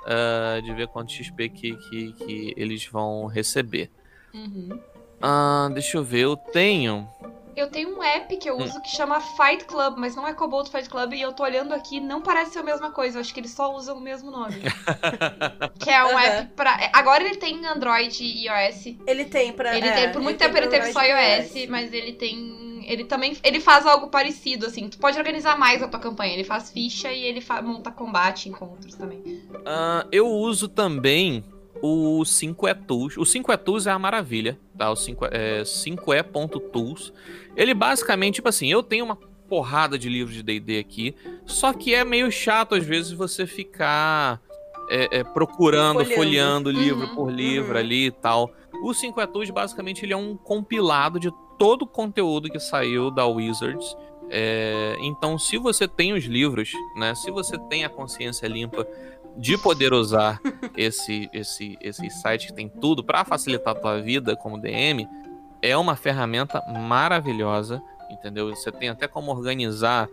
D: ah, de ver quanto XP que, que, que eles vão receber.
B: Uhum.
D: Ah, deixa eu ver, eu tenho.
B: Eu tenho um app que eu
D: Hum.
B: uso que chama Fight Club, mas não é Cobalt Fight Club, e eu tô olhando aqui, não parece ser a mesma coisa, eu acho que eles só usam o mesmo nome. que é um
C: Aham.
B: app pra. Agora ele tem Android e iOS.
C: Ele tem pra.
B: Ele
C: é,
B: tem, por muito
C: tem
B: tempo ele teve só
C: e
B: iOS, mas ele tem. Ele também. Ele faz algo parecido, assim. Tu pode organizar mais a tua campanha. Ele faz ficha e ele fa- monta combate, encontros também.
D: Ah, eu uso também o 5E Tools. O 5E Tools é a maravilha, tá? O 5, é, 5E.tools. Ele basicamente, tipo assim, eu tenho uma porrada de livros de D&D aqui, só que é meio chato às vezes você ficar é, é, procurando,
C: Folheando.
D: folheando, livro
B: Uhum,
D: por livro
C: uhum.
D: ali e tal. O 5E Tools, basicamente, ele é um compilado de todo o conteúdo que saiu da Wizards. É, então, se você tem os livros, né? Se você tem a consciência limpa de poder usar esse, esse, esse site que tem tudo para facilitar a tua vida como DM, é uma ferramenta maravilhosa, entendeu? Você tem até como organizar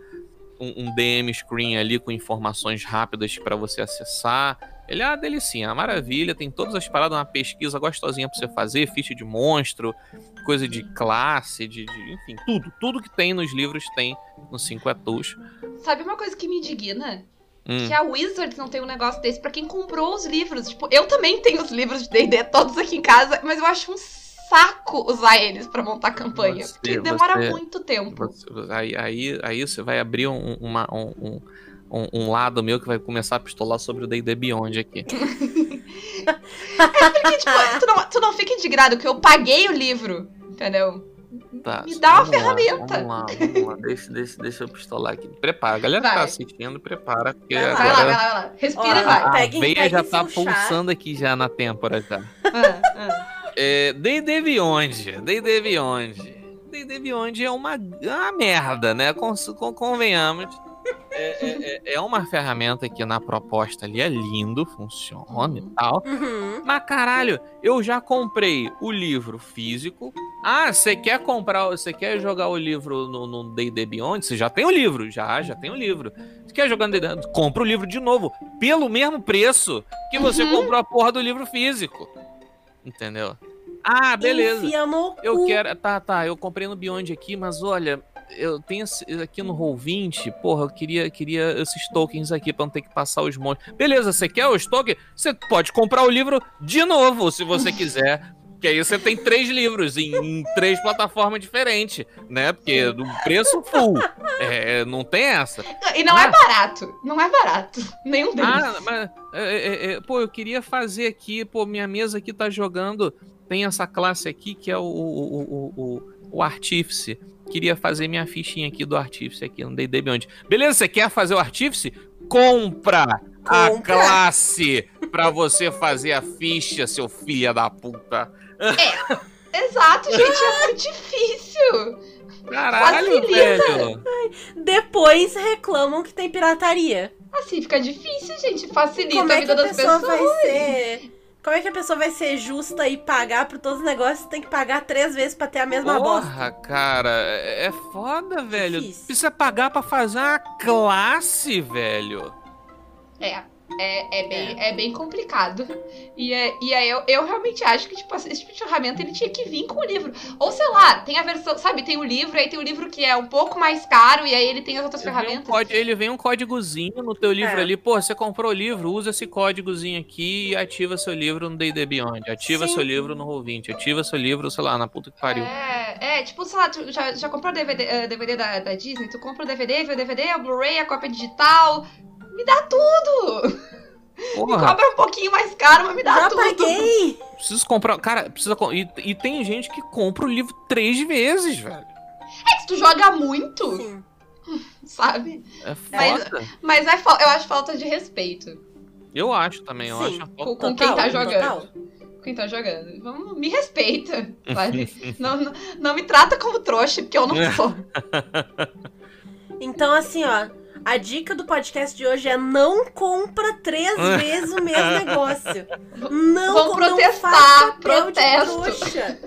D: um, um DM screen ali com informações rápidas para você acessar. Ele é uma delicinha, uma maravilha, tem todas as paradas, uma pesquisa gostosinha para você fazer, ficha de monstro, coisa de classe, de, de- enfim, tudo, tudo que tem nos livros tem no 5 é Tools.
B: Sabe uma coisa que me indigna?
D: Hum.
B: Que a Wizards não tem um negócio desse pra quem comprou os livros. Tipo, eu também tenho os livros de D&D todos aqui em casa, mas eu acho um saco usar eles pra montar campanha.
D: Você-
B: porque demora
D: você-
B: muito tempo.
D: Você- aí, aí, aí você vai abrir um, uma- um, um- um- lado meu que vai começar a pistolar sobre o D&D Beyond aqui.
B: Porque, tipo, tu não, tu não fica indignado que eu paguei o livro, entendeu?
D: Tá,
B: Me dá uma
D: lá,
B: ferramenta.
D: vamos lá, vamos lá. Deixa, deixa, deixa eu pistolar aqui. Prepara, a galera que tá
B: Vai.
D: assistindo, prepara, porque
C: Vai lá.
B: Vai lá,
D: agora
B: vai lá, vai lá. Respira
C: Ó,
B: e vai.
D: a
C: Peguem-
D: veia
C: peguem
D: já tá
C: chá.
D: pulsando aqui já na têmpora já.
B: Ah, ah.
D: É, D&D Beyond, D&D Beyond. D&D Beyond é uma, uma merda, né? Con- con- convenhamos. É, é- é- é uma ferramenta que na proposta ali é lindo, funciona e tal.
C: Uhum.
D: Mas caralho, eu já comprei o livro físico. Ah, você quer comprar, você quer jogar o livro no D&D Beyond? Você já tem o livro, já, já tem o livro. Você quer jogar no D&D? Compra o livro de novo, pelo mesmo preço que você
B: Uhum.
D: comprou a porra do livro físico. Entendeu? Ah, beleza. Eu quero. Tá, tá, eu comprei no Beyond aqui, mas olha, eu tenho aqui no Roll20, porra, eu queria, queria esses tokens aqui pra não ter que passar os monstros. Beleza, você quer os tokens? Você pode comprar o livro de novo, se você quiser. Que aí você tem três livros em, em três plataformas diferentes, né? Porque do preço full. É, não tem essa.
B: E não é barato. Não é barato. Nenhum deles.
D: Ah, mas. é, é, é, pô, eu queria fazer aqui, pô, minha mesa aqui tá jogando. Tem essa classe aqui que é o, o, o, o, o Artífice. Queria fazer minha fichinha aqui do Artífice aqui no D&D Beyond. Beleza, você quer fazer o Artífice? Compra a
C: Compra.
D: classe pra você fazer a ficha, seu filho da puta.
B: Exato, gente. É muito difícil.
D: Caralho,
B: Facilita.
D: velho.
C: Depois reclamam que tem pirataria.
B: Assim, fica difícil, gente. Facilita
C: Como
B: a
C: é que
B: vida
C: a
B: das
C: pessoa
B: pessoas.
C: vai ser. Como é que a pessoa vai ser justa e pagar por todos os negócios? Tem que pagar três vezes pra ter a mesma bosta.
D: Porra, cara, é é foda, velho.
C: Difícil.
D: Precisa pagar pra fazer uma classe, velho.
B: É. É, é, bem, é. bem complicado. E, é, e aí eu, eu realmente acho que, tipo, esse tipo de ferramenta ele tinha que vir com o livro. Ou sei lá, tem a versão, sabe, tem o livro, aí tem o livro que é um pouco mais caro, e aí ele tem as outras
D: Ele vem, um
B: ferramentas.
D: código, ele vem um códigozinho no teu livro
C: É.
D: ali. Pô, você comprou o livro, usa esse códigozinho aqui e ativa seu livro no D&D Beyond. Ativa
C: Sim.
D: seu livro no Roll20. Ativa seu livro, sei lá, na puta que pariu.
B: É, é, tipo, sei lá, tu já, já comprou o DVD, eh, DVD da, da Disney? Tu compra o DVD, vê o DVD, o Blu-ray, a cópia digital. Me dá tudo!
D: Porra,
B: Cobra um pouquinho mais caro, mas me dá
C: Já
B: tudo.
C: paguei!
D: preciso comprar... Cara, precisa... E, e tem gente que compra o livro três vezes, velho.
B: É que se tu joga muito,
C: Sim.
D: É
B: sabe? Mas-
D: foda.
B: Mas é, fa- eu acho falta de respeito
D: Eu acho também, eu
C: Sim.
D: acho.
B: com, com
C: Total,
B: quem tá
C: total.
B: jogando. Com quem tá jogando. Vamos, me respeita, sabe? não, não, não me trata como trouxa, porque eu não sou.
C: Então, assim, ó. A dica do podcast de hoje é não compra três vezes o mesmo negócio. Não, não
B: protestar,
C: faz papel de
B: protesto.
C: trouxa.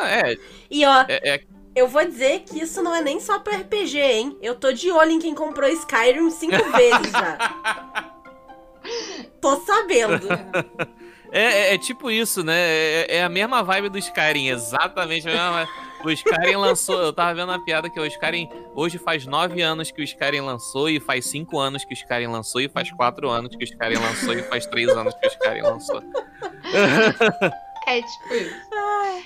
D: É,
C: E ó,
D: é, é-
C: eu vou dizer que isso não é nem só pro RPG, hein? Eu tô de olho em quem comprou Skyrim cinco vezes já. Tô sabendo.
D: É, é- é tipo isso, né? É, é a mesma vibe do Skyrim, exatamente a mesma vibe. O Skyrim lançou, eu tava vendo uma piada que o Skyrim hoje faz nove anos que o Skyrim lançou, e faz cinco anos que o Skyrim lançou, e faz quatro anos que o Skyrim lançou, e faz três anos que o Skyrim lançou.
B: É tipo isso.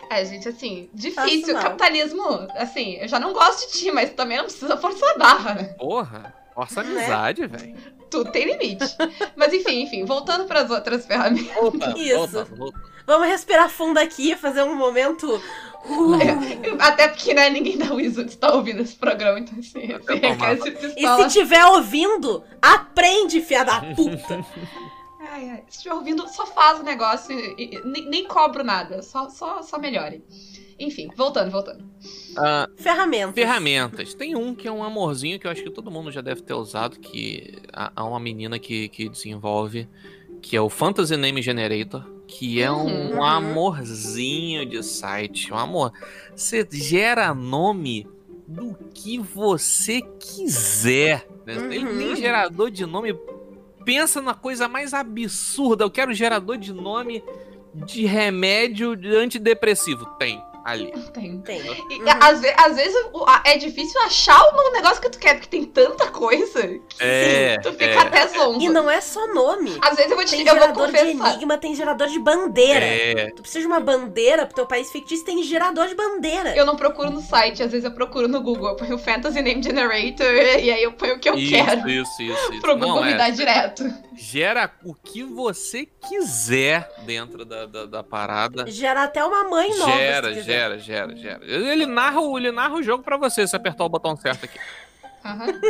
B: É, gente, assim, difícil. Capitalismo, assim, eu já não gosto de ti, mas também não precisa forçar a barra, né?
D: Porra, força
C: Né?
D: amizade, velho.
B: Tudo tem limite. Mas enfim, enfim, voltando pras outras ferramentas.
D: Volta,
C: Isso.
D: volta, volta.
C: Vamos respirar fundo aqui, fazer um momento. Uh,
B: Até porque, né, ninguém da Wizards tá ouvindo esse programa, então assim, esse
C: E
B: pistola.
C: se tiver ouvindo, aprende, fia da puta.
B: Ai, ai, se estiver ouvindo, só faz o negócio e, e- nem, nem cobro nada, só, só, só melhore. Enfim, voltando, voltando.
D: Ah,
C: Ferramentas.
D: Ferramentas. Tem um que é um amorzinho que eu acho que todo mundo já deve ter usado, que há há uma menina que, que desenvolve, que é o Fantasy Name Generator, que é um
C: Uhum.
D: amorzinho de site. Um amor. Você gera nome do que você quiser. né? Ele
C: Uhum.
D: tem gerador de nome. Pensa na coisa mais absurda. Eu quero gerador de nome de remédio de antidepressivo. Tem ali.
B: Tem.
C: Tem.
B: E,
C: Uhum.
B: às, ve- às vezes o- a- é difícil achar o negócio que tu quer, porque tem tanta coisa que
D: É,
B: tu fica
D: é.
B: até zonzo.
C: E não é só nome.
B: Às vezes eu vou te
C: Tem
B: eu vou
C: gerador de enigma, tem gerador de bandeira.
D: É,
C: Tu precisa de uma bandeira pro teu país fictício, tem gerador de bandeira.
B: Eu não procuro no site, às vezes eu procuro no Google. Eu ponho Fantasy Name Generator e aí eu ponho o que eu
D: isso,
B: quero.
D: isso, isso, isso.
B: Pro Google
D: Não,
B: me
D: é,
B: dar direto.
D: Gera o que você quiser dentro da, da, da parada.
C: Gera até uma mãe nova.
D: Gera, gera, gera, gera. Ele narra, o- ele narra o jogo pra você se apertar o botão certo aqui.
B: Aham.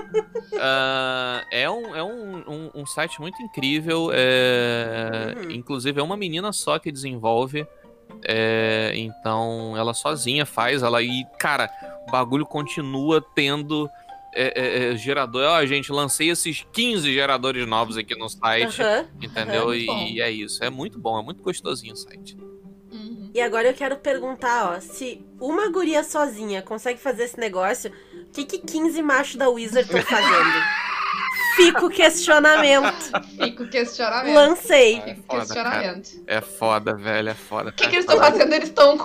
D: Ah, é um, é um, um, um site muito incrível. é,
C: Uhum.
D: Inclusive, é uma menina só que desenvolve. é, então, ela sozinha faz. Ela e, cara, o bagulho continua tendo é, é, é, gerador. Ó, gente, lancei esses 15 geradores novos aqui no site. Entendeu? E, e é isso. É muito bom, é muito gostosinho o site.
B: Uhum.
C: E agora eu quero perguntar, ó, se uma guria sozinha consegue fazer esse negócio, o que que 15 machos da Wizard estão fazendo? Fica o questionamento.
B: Fica o questionamento.
C: Lancei.
D: É
B: Fica o
D: foda,
B: questionamento.
D: É foda, velho, é foda.
B: O que, que eles estão fazendo? Eles estão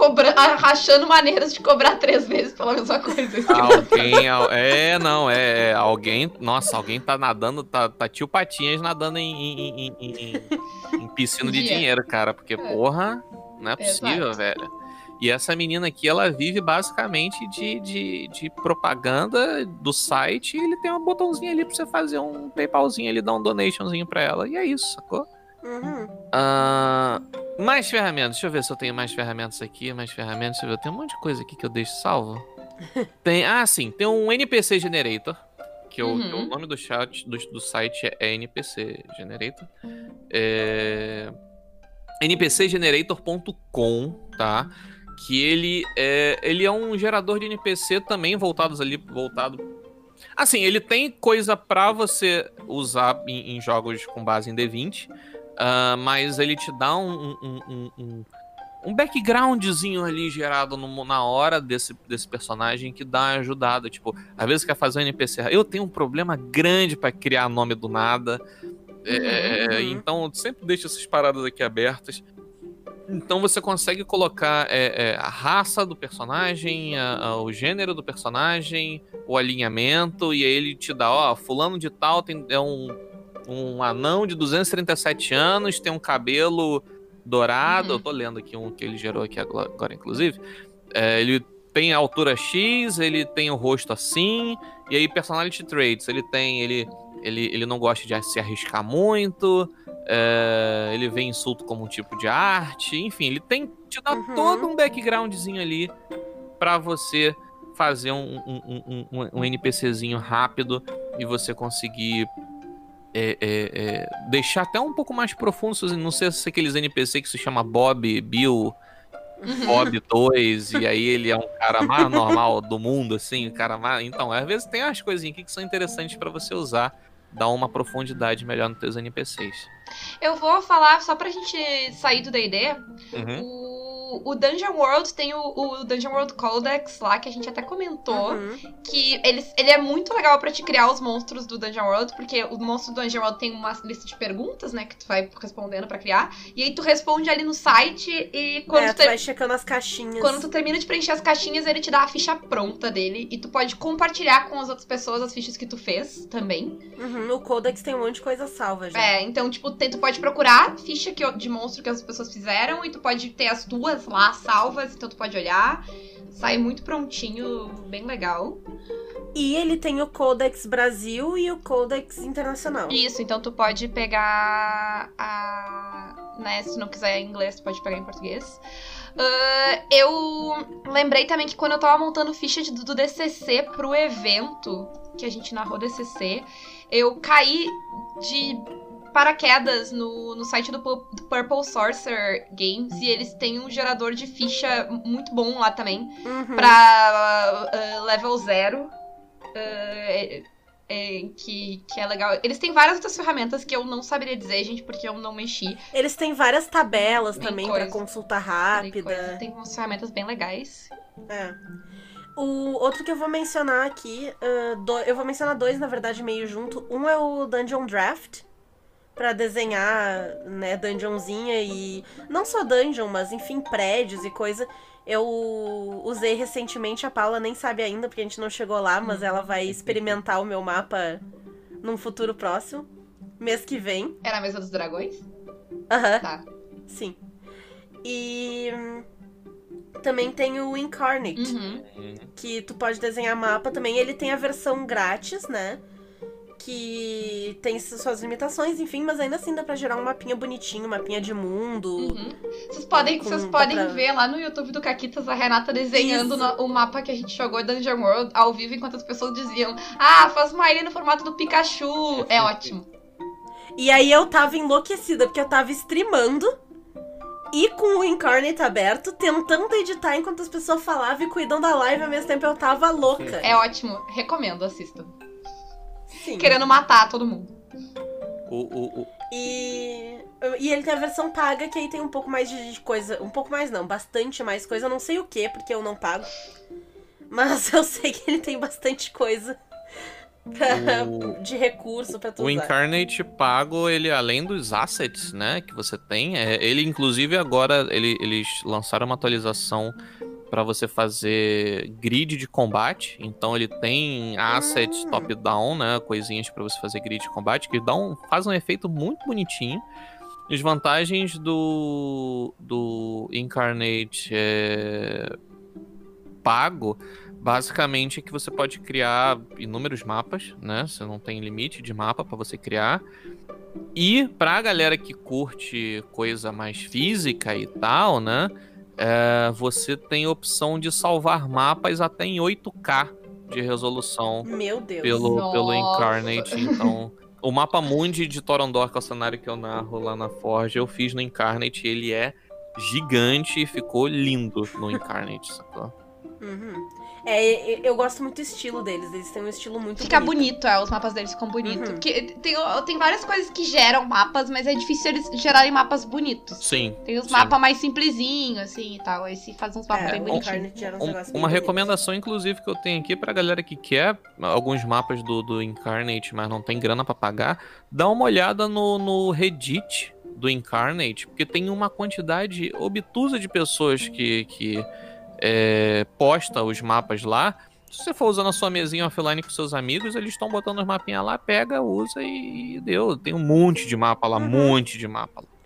B: rachando maneiras de cobrar três vezes pela mesma coisa.
D: Alguém, al- é, não, é, é, alguém, nossa, alguém tá nadando, tá, tá tio Patinhas nadando em, em, em, em- em piscina de dinheiro, cara, porque,
B: É.
D: porra, não é possível,
B: Exato.
D: velho. E essa menina aqui, ela vive basicamente de, de, de propaganda do site e ele tem um botãozinho ali pra você fazer um PayPalzinho ali, dar um donationzinho pra ela, e é isso, sacou?
C: Uhum.
D: Ah, mais ferramentas. Deixa eu ver se eu tenho mais ferramentas aqui. Mais ferramentas. Deixa eu ver. Tem um monte de coisa aqui que eu deixo salvo. Tem, ah, sim. Tem um NPC Generator. Que, o-
B: Uhum.
D: que o nome do chat do, do site é NPC Generator. É, npcgenerator.com, tá? Que ele é, ele é um gerador de NPC também voltados ali voltado Assim, ele tem coisa pra você usar em, em jogos com base em D20, uh, mas ele te dá um, um, um, um, um backgroundzinho ali gerado no, na hora desse, desse personagem que dá uma ajudada. Tipo, às vezes quer fazer um NPC. Eu tenho um problema grande para criar nome do nada. É, uhum. Então, sempre deixa essas paradas aqui abertas. Então você consegue colocar é, é, a raça do personagem, a, a, o gênero do personagem, o alinhamento, e aí ele te dá, ó, fulano de tal tem, é um, um anão de 237 anos, tem um cabelo dourado. Uhum. Eu tô lendo aqui um que ele gerou aqui agora, inclusive. É, ele tem a altura X, ele tem o rosto assim, e aí personality traits, ele tem, ele, ele, ele não gosta de se arriscar muito, é, ele vê insulto como um tipo de arte, enfim, ele tem te dá uhum. todo um backgroundzinho ali para você fazer um, um, um, um, NPCzinho rápido e você conseguir é, é, é, deixar até um pouco mais profundo. Não sei se aqueles NPC que se chama Bob, Bill. Bob 2, e aí ele é um cara mais normal do mundo, assim, o cara mais. Então, às vezes tem umas coisinhas aqui que são interessantes para você usar, dar uma profundidade melhor nos teus NPCs.
B: Eu vou falar, só pra gente sair do DD, uhum. o, o Dungeon World tem o, o, Dungeon World Codex lá, que a gente até comentou, uhum. que ele, ele é muito legal pra te criar os monstros do Dungeon World, porque o monstro do Dungeon World tem uma lista de perguntas, né, que tu vai respondendo pra criar, e aí tu responde ali no site e quando
C: é, tu,
B: tu
C: vai checando as caixinhas.
B: Quando tu termina de preencher as caixinhas, ele te dá a ficha pronta dele, e tu pode compartilhar com as outras pessoas as fichas que tu fez também.
C: Uhum, o Codex tem um monte de coisa salva já.
B: É, então, tipo, tu pode procurar ficha que, de monstro que as pessoas fizeram e tu pode ter as tuas lá salvas, então tu pode olhar. Sai muito prontinho, bem legal.
C: E ele tem o Codex Brasil e o Codex Internacional.
B: Isso, então tu pode pegar a. Né, se não quiser em inglês, tu pode pegar em português. Uh, eu lembrei também que quando eu tava montando ficha de, do DCC pro evento que a gente narrou DCC, eu caí de paraquedas no, no site do, do Purple Sorcerer Games e eles têm um gerador de ficha muito bom lá também uhum. pra uh, level zero. Uh, é, que, que é legal. Eles têm várias outras ferramentas que eu não saberia dizer, gente, porque eu não mexi.
C: Eles têm várias tabelas tem também para consulta rápida.
B: Tem umas ferramentas bem legais.
C: É. O outro que eu vou mencionar aqui, uh, do, eu vou mencionar dois, na verdade, meio junto. Um é o Dungeon Draft, para desenhar, né, dungeonzinha e não só dungeon, mas enfim, prédios e coisa. Eu usei recentemente, a Paula nem sabe ainda porque a gente não chegou lá, mas ela vai experimentar o meu mapa num futuro próximo, mês que vem.
B: É na mesa dos dragões?
C: Aham. Uhum.
B: Tá.
C: Sim. E também tem o Incarnate,
B: uhum.
C: que tu pode desenhar mapa também. Ele tem a versão grátis, né? Que tem suas limitações, enfim, mas ainda assim dá pra gerar um mapinha bonitinho, um mapinha de mundo.
B: Uhum. Vocês podem, com, vocês podem pra... ver lá no YouTube do Caquitas a Renata desenhando no, o mapa que a gente jogou Dungeon World ao vivo, enquanto as pessoas diziam: Ah, faz uma ilha no formato do Pikachu. É ótimo.
C: E aí eu tava enlouquecida, porque eu tava streamando e com o Incarnate aberto, tentando editar enquanto as pessoas falavam e cuidando da live ao mesmo tempo eu tava louca.
B: É ótimo, recomendo, assista. Sim. querendo matar todo mundo.
D: O, o, o...
C: E, e ele tem a versão paga, que aí tem um pouco mais de coisa. Um pouco mais não, bastante mais coisa. Eu não sei o que, porque eu não pago. Mas eu sei que ele tem bastante coisa. Pra, o... de recurso para tu
D: O
C: usar.
D: Incarnate pago, ele além dos assets, né, que você tem, é, ele inclusive agora ele, eles lançaram uma atualização para você fazer grid de combate. Então ele tem assets hum. top-down, né? Coisinhas para você fazer grid de combate que dão, faz um efeito muito bonitinho. As vantagens do, do Incarnate é, pago, basicamente, é que você pode criar inúmeros mapas, né? Você não tem limite de mapa para você criar. E pra galera que curte coisa mais física e tal, né? É, você tem a opção de salvar mapas até em 8K de resolução.
C: Meu Deus.
D: Pelo, pelo Incarnate. Então, o mapa Mundi de Torondor, que é o cenário que eu narro lá na Forge, eu fiz no Incarnate. Ele é gigante e ficou lindo no Incarnate, sacou?
C: Uhum. É, eu gosto muito do estilo deles. Eles têm um estilo muito
B: Fica
C: bonito.
B: bonito, é, os mapas deles ficam bonitos.
C: Uhum.
B: Tem, tem várias coisas que geram mapas, mas é difícil eles gerarem mapas bonitos.
D: Sim.
B: Tem os
D: sim.
B: mapas mais simplesinhos, assim, e tal. Esse faz uns mapas
C: É,
B: bem bonitinhos.
D: Um-
C: bem
D: uma
C: bonitos.
D: recomendação, inclusive, que eu tenho aqui pra galera que quer alguns mapas do, do Incarnate, mas não tem grana pra pagar, dá uma olhada no, no Reddit do Incarnate, porque tem uma quantidade obtusa de pessoas que, que é, posta os mapas lá. Se você for usando a sua mesinha offline com seus amigos, eles estão botando os mapinhas lá, pega, usa e, e deu. Tem um monte de mapa lá,
C: Uhum.
D: monte de mapa lá. um.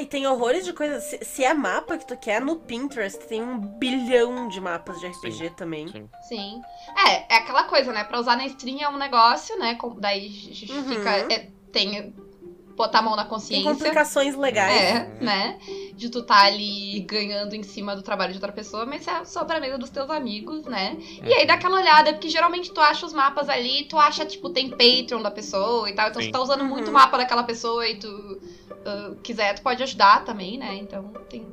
C: E tem horrores de coisas. Se, se é mapa que tu quer, no Pinterest tem um bilhão de mapas de RPG também.
D: sim.
B: Sim. É, é aquela coisa, né? Pra usar na stream é um negócio, né? com- Daí j-
C: Uhum.
B: fica. é, tem. Botar a mão na
C: Tem
B: consciência.
C: complicações legais.
B: É, né? De tu tá ali ganhando em cima do trabalho de outra pessoa, mas é só pra mesa dos teus amigos, né? E aí dá aquela olhada, porque geralmente tu acha os mapas ali, tu acha, tipo, tem Patreon da pessoa e tal, então
D: Sim.
B: tu tá usando
C: Uhum.
B: muito mapa daquela pessoa e tu ah, quiser, tu pode ajudar também, né? Então tem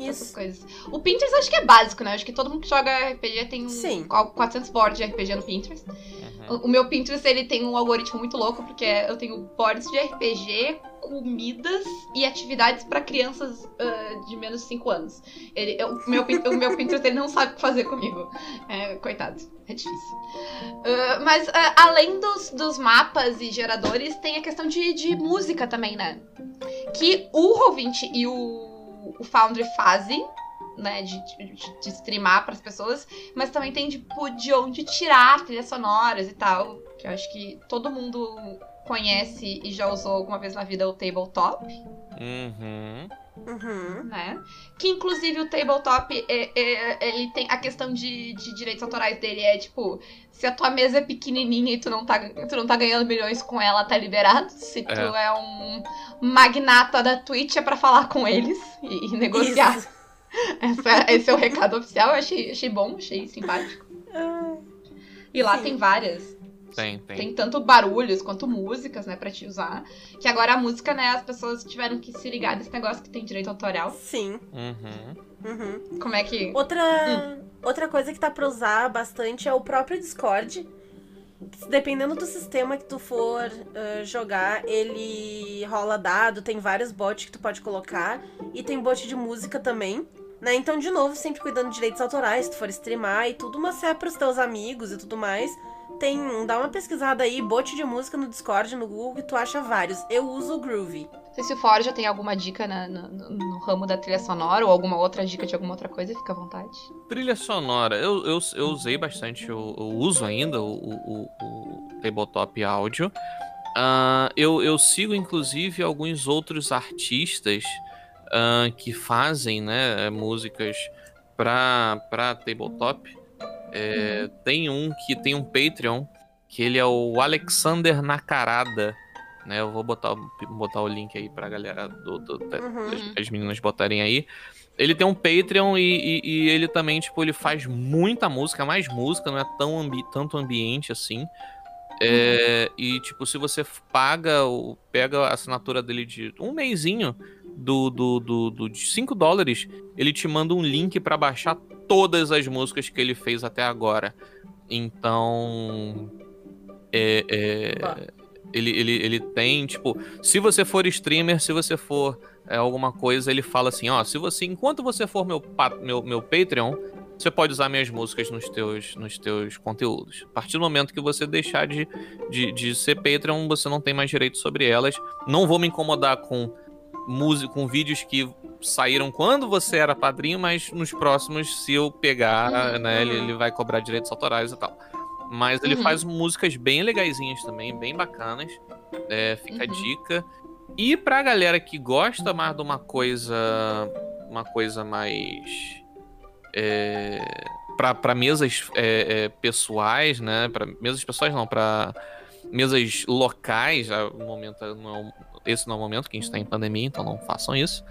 B: essas
C: Isso.
B: coisas. O Pinterest acho que é básico, né? Acho que todo mundo que joga RPG tem um,
C: Sim.
B: 400 boards de RPG no Pinterest.
D: Uhum.
B: O o meu Pinterest, ele tem um algoritmo muito louco, porque eu tenho boards de RPG, comidas e atividades pra crianças ah, de menos de 5 anos. Ele, eu- o, meu, o meu Pinterest, ele não sabe o que fazer comigo. É, coitado, é difícil. Ah, mas, ah, além dos, dos mapas e geradores, tem a questão de, de música também, né? Que o Roll20 e o, o Foundry fazem, né, de, de, de streamar pras pessoas, mas também tem tipo, de onde tirar trilhas sonoras e tal. Que eu acho que todo mundo conhece e já usou alguma vez na vida o tabletop,
D: Uhum.
C: Uhum.
B: né? Que inclusive o tabletop, é, é- ele tem a questão de, de direitos autorais dele é tipo, se a tua mesa é pequenininha e tu não tá, tu não tá ganhando milhões com ela, tá liberado. Se tu é, um magnata da Twitch, é pra falar com eles e, e negociar.
C: Isso.
B: Essa- esse é o recado oficial, eu achei, achei bom, achei simpático. E lá
C: Sim.
B: tem várias.
D: Tem, tem.
B: Tem tanto barulhos quanto músicas, né, pra te usar. Que agora a música, né, as pessoas tiveram que se ligar desse negócio que tem direito autoral.
C: Sim.
D: Uhum.
C: Uhum.
B: Como é que.
C: Outra, outra coisa que tá pra usar bastante é o próprio Discord. Dependendo do sistema que tu for ah, jogar, ele rola dado, tem vários bots que tu pode colocar. E tem bot de música também. Né? Então, de novo, sempre cuidando de direitos autorais, se tu for streamar e tudo, mas se é pros teus amigos e tudo mais. Tem. Dá uma pesquisada aí, bot de música no Discord, no Google, que tu acha vários. Eu uso o Groovy.
B: Não sei se o Forja tem alguma dica na- no, no- ramo da trilha sonora ou alguma outra dica de alguma outra coisa, fica à vontade.
D: Trilha sonora. Eu, eu, eu usei bastante, eu, eu uso ainda o, o, o, o Tabletop Áudio. Ah, eu, eu sigo, inclusive, alguns outros artistas ah, que fazem né, músicas pra, pra Tabletop. É, Tem um que tem um Patreon, que ele é o Alexander Nakarada. Né, eu vou botar, botar o link aí pra galera do, do-
C: Uhum.
D: as, as meninas botarem aí. Ele tem um Patreon e, e- e ele também, tipo, ele faz muita música, mais música, não é tão ambi tanto ambiente assim. É, E, tipo, se você paga, o- pega a assinatura dele de um mêsinho do, do, do, do- de 5 dólares, ele te manda um link pra baixar todas as músicas que ele fez até agora. Então. É, é, ele, ele, ele tem, tipo, se você for streamer, se você for é, alguma coisa, ele fala assim, ó, se você, enquanto você for meu, meu, meu Patreon, você pode usar minhas músicas nos teus, nos teus conteúdos. A partir do momento que você deixar de, de, de ser Patreon, você não tem mais direito sobre elas. Não vou me incomodar com música, com vídeos que saíram quando você era padrinho, mas nos próximos, se eu pegar,
B: Uhum,
D: né, ele, ele vai cobrar direitos autorais e tal. Mas ele
B: Uhum.
D: faz músicas bem legaisinhas também, bem bacanas. É, fica a
B: Uhum.
D: dica. E pra galera que gosta mais de uma coisa. Uma coisa mais. É, pra, pra mesas é, é, pessoais, né? Pra mesas pessoais não, pra mesas locais. No momento, não é o- esse não é o momento que a gente tá em pandemia, então não façam isso.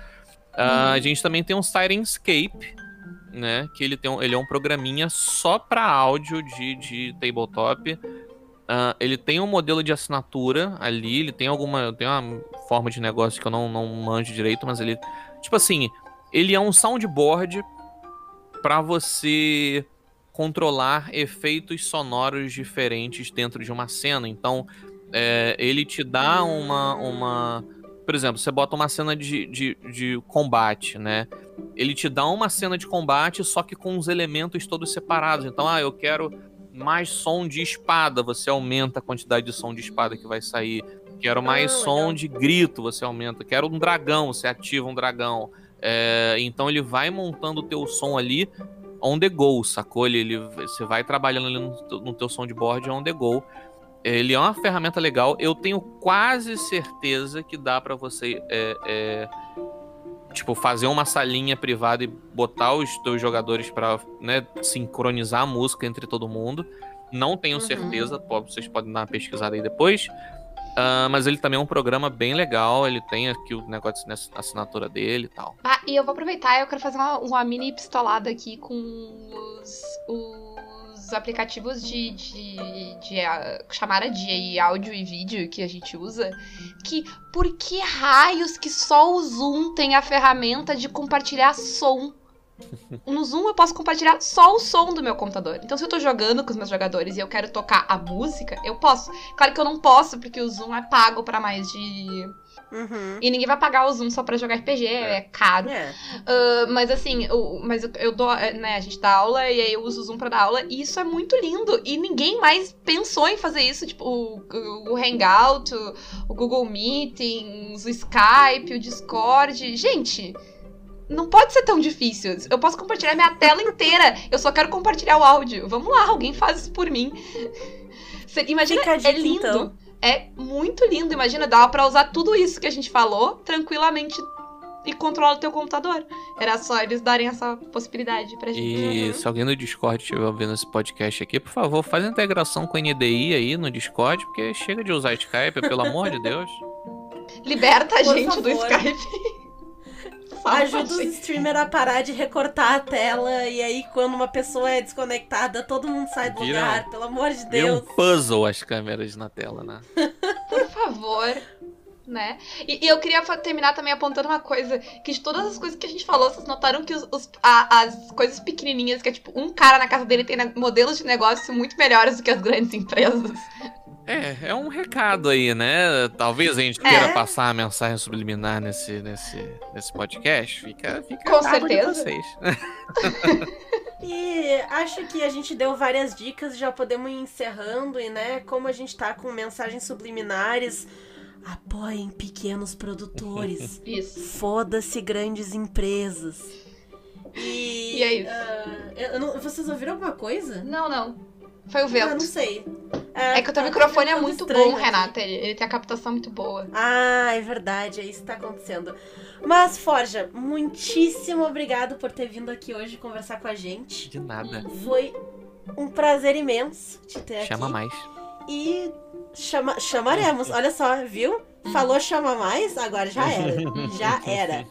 D: Ah, a gente também tem um Sirenscape, né? Que ele, tem um, ele é um programinha só para áudio de, de tabletop. Ah, ele tem um modelo de assinatura ali, ele tem alguma. Tem uma forma de negócio que eu não, não manjo direito, mas ele. Tipo assim, ele é um soundboard para você controlar efeitos sonoros diferentes dentro de uma cena. Então, é, ele te dá uma, uma. Por exemplo, você bota uma cena de, de, de, combate, né? Ele te dá uma cena de combate, só que com os elementos todos separados. Então, ah, eu quero mais som de espada, você aumenta a quantidade de som de espada que vai sair. Quero mais ah, som legal. de grito, você aumenta. Quero um dragão, você ativa um dragão. É, então ele vai montando o teu som ali on the go, sacou? Ele, ele, você vai trabalhando ali no, no teu som de board on the go. Ele é uma ferramenta legal. Eu tenho quase certeza que dá para você é, é, tipo fazer uma salinha privada e botar os teus jogadores para né, sincronizar a música entre todo mundo. Não tenho uhum. certeza. Vocês podem dar uma pesquisada aí depois. Uh, mas ele também é um programa bem legal, ele tem aqui o negócio na assinatura dele e tal.
B: Ah, e eu vou aproveitar, eu quero fazer uma, uma mini pistolada aqui com os, os aplicativos de, de, de uh, chamada de áudio e vídeo que a gente usa, que por que raios que só o Zoom tem a ferramenta de compartilhar som? No Zoom eu posso compartilhar só o som do meu computador. Então, se eu tô jogando com os meus jogadores e eu quero tocar a música, eu posso. Claro que eu não posso, porque o Zoom é pago para mais de. Uhum. E ninguém vai pagar o Zoom só pra jogar RPG, é, é caro. É. Uh, mas assim, eu, mas eu, eu, dou, né, a gente dá aula e aí eu uso o Zoom pra dar aula, e isso é muito lindo. E ninguém mais pensou em fazer isso, tipo, o, o Hangout, o, o Google Meetings, o Skype, o Discord. Gente, não pode ser tão difícil. Eu posso compartilhar minha tela inteira. Eu só quero compartilhar o áudio. Vamos lá, alguém faz isso por mim. Imagina, é lindo. Então. É muito lindo. Imagina, dá pra usar tudo isso que a gente falou tranquilamente e controlar o teu computador. Era só eles darem essa possibilidade pra gente.
D: E uhum. se alguém no Discord estiver ouvindo esse podcast aqui, por favor, faz a integração com a NDI aí no Discord, porque chega de usar Skype, pelo amor de Deus.
B: Liberta a gente do Skype.
C: Ajuda os streamers a parar de recortar a tela e aí quando uma pessoa é desconectada, todo mundo sai do Vira, lugar, pelo amor de Deus.
D: É um puzzle as câmeras na tela, né?
B: Por favor. Né? E, e, eu queria terminar também apontando uma coisa: que de todas as coisas que a gente falou, vocês notaram que os, os a, as coisas pequenininhas, que é tipo, um cara na casa dele tem modelos de negócio muito melhores do que as grandes empresas.
D: É, é um recado aí, né? Talvez a gente queira é. passar a mensagem subliminar nesse, nesse, nesse podcast. Fica, fica
B: Com certeza.
D: vocês.
C: e acho que a gente deu várias dicas, já podemos ir encerrando e, né, como a gente tá com mensagens subliminares, apoiem pequenos produtores.
B: Isso.
C: Foda-se grandes empresas. E,
B: e é isso.
C: Uh, não, vocês ouviram alguma coisa?
B: Não, não. Foi o vento.
C: Ah, não sei.
B: É, é que o teu tá microfone é muito bom, aqui. Renata. Ele, ele, tem a captação muito boa.
C: Ah, é verdade. É isso que tá acontecendo. Mas, Forja, muitíssimo obrigado por ter vindo aqui hoje conversar com a gente.
D: De nada.
C: Foi um prazer imenso te ter
D: chama
C: aqui.
D: Chama mais.
C: E chama, chamaremos. Olha só, viu? Falou chama mais, agora já era. Já era.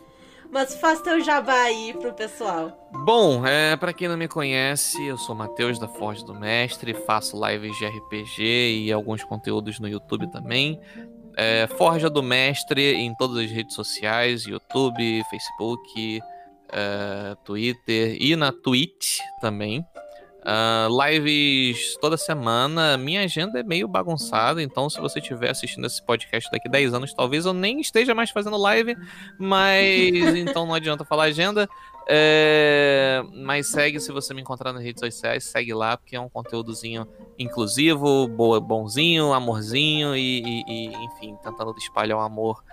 C: Mas faz teu jabá aí pro pessoal.
D: Bom, é, para quem não me conhece, eu sou Matheus da Forja do Mestre, faço lives de RPG e alguns conteúdos no YouTube também. É, Forja do Mestre em todas as redes sociais, YouTube, Facebook, é, Twitter e na Twitch também. Uh, lives toda semana. Minha agenda é meio bagunçada, então se você estiver assistindo esse podcast daqui 10 anos, talvez eu nem esteja mais fazendo live, mas então não adianta falar agenda. É, mas segue se você me encontrar nas redes sociais, segue lá, porque é um conteúdozinho inclusivo, boa, bonzinho, amorzinho e, e, e enfim, tentando espalhar o amor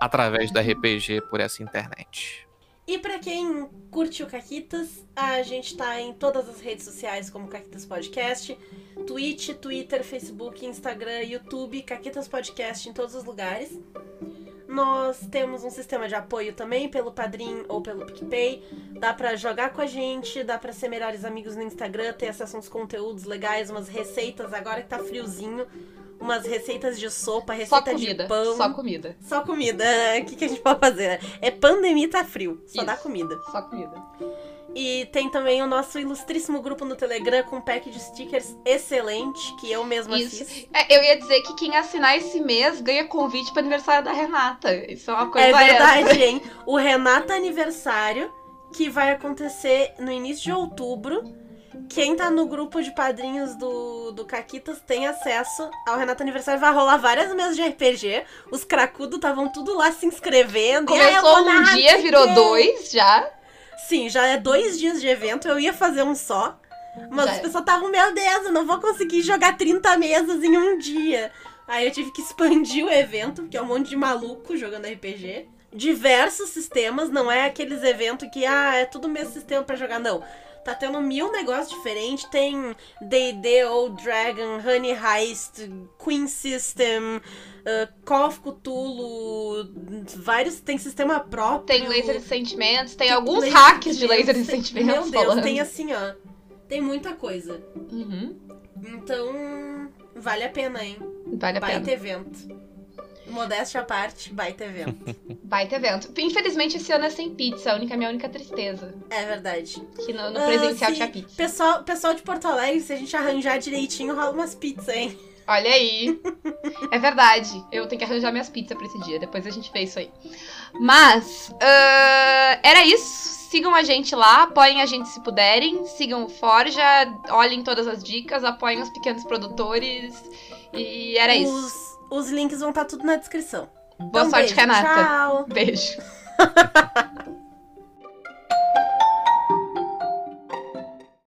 D: através da RPG por essa internet.
C: E para quem curte o Caquitas, a gente tá em todas as redes sociais como Caquitas Podcast, Twitch, Twitter, Facebook, Instagram, YouTube, Caquitas Podcast em todos os lugares. Nós temos um sistema de apoio também pelo Padrim ou pelo PicPay. Dá para jogar com a gente, dá para ser melhores amigos no Instagram, ter acesso a uns conteúdos legais, umas receitas agora que tá friozinho umas receitas de sopa, receita
B: comida,
C: de pão.
B: Só comida.
C: Só comida. O que, que a gente pode fazer? É pandemia tá frio. Só Isso, dá comida.
B: Só comida.
C: E tem também o nosso ilustríssimo grupo no Telegram com um pack de stickers excelente, que eu mesma
B: Isso.
C: fiz.
B: É, eu ia dizer que quem assinar esse mês ganha convite para aniversário da Renata. Isso é uma coisa
C: É verdade, essa. hein? O Renata Aniversário, que vai acontecer no início de outubro quem tá no grupo de padrinhos do, do Caquitas tem acesso ao Renato Aniversário. Vai rolar várias mesas de RPG. Os cracudos estavam tudo lá se inscrevendo. "Ah,
B: Começou um dia,
C: sei
B: virou
C: o quê."
B: dois já.
C: Sim, já é dois dias de evento. Eu ia fazer um só. Mas
B: Já
C: as
B: é.
C: pessoas estavam, meu Deus, eu não vou conseguir jogar 30 mesas em um dia. Aí eu tive que expandir o evento, porque é um monte de maluco jogando RPG. Diversos sistemas, não é aqueles eventos que, ah, é tudo o mesmo sistema pra jogar, não. Tá tendo mil negócios diferentes. Tem D&D, Old Dragon, Honey Heist, Queen System, uh, Call of Cthulhu, vários... Tem sistema próprio.
B: Tem laser de sentimentos, tem
C: Tem
B: alguns
C: laser
B: hacks de laser de
C: sentimentos,
B: sentimentos
C: Meu Deus,
B: falando.
C: tem assim, ó. Tem muita coisa.
B: Uhum.
C: Então, vale a pena, hein?
B: Vale a
C: Baita
B: pena.
C: evento. Modéstia à parte, baita evento.
B: Baita evento. Infelizmente, esse ano é sem pizza, a única, minha única tristeza.
C: é verdade.
B: Que no, no
C: Ah,
B: presencial
C: sim.
B: tinha pizza.
C: Pessoal, pessoal de Porto Alegre, se a gente arranjar direitinho, rola umas pizzas, hein?
B: Olha aí. É verdade. Eu tenho que arranjar minhas pizzas pra esse dia. Depois a gente vê isso aí. Mas, ah, era isso. Sigam a gente lá, apoiem a gente se puderem. Sigam o Forja, olhem todas as dicas, apoiem os pequenos produtores. E era isso.
C: Os, links vão estar tudo na descrição.
B: Boa
C: Então,
B: sorte,
C: beijo,
B: Renata.
C: Tchau.
B: Beijo.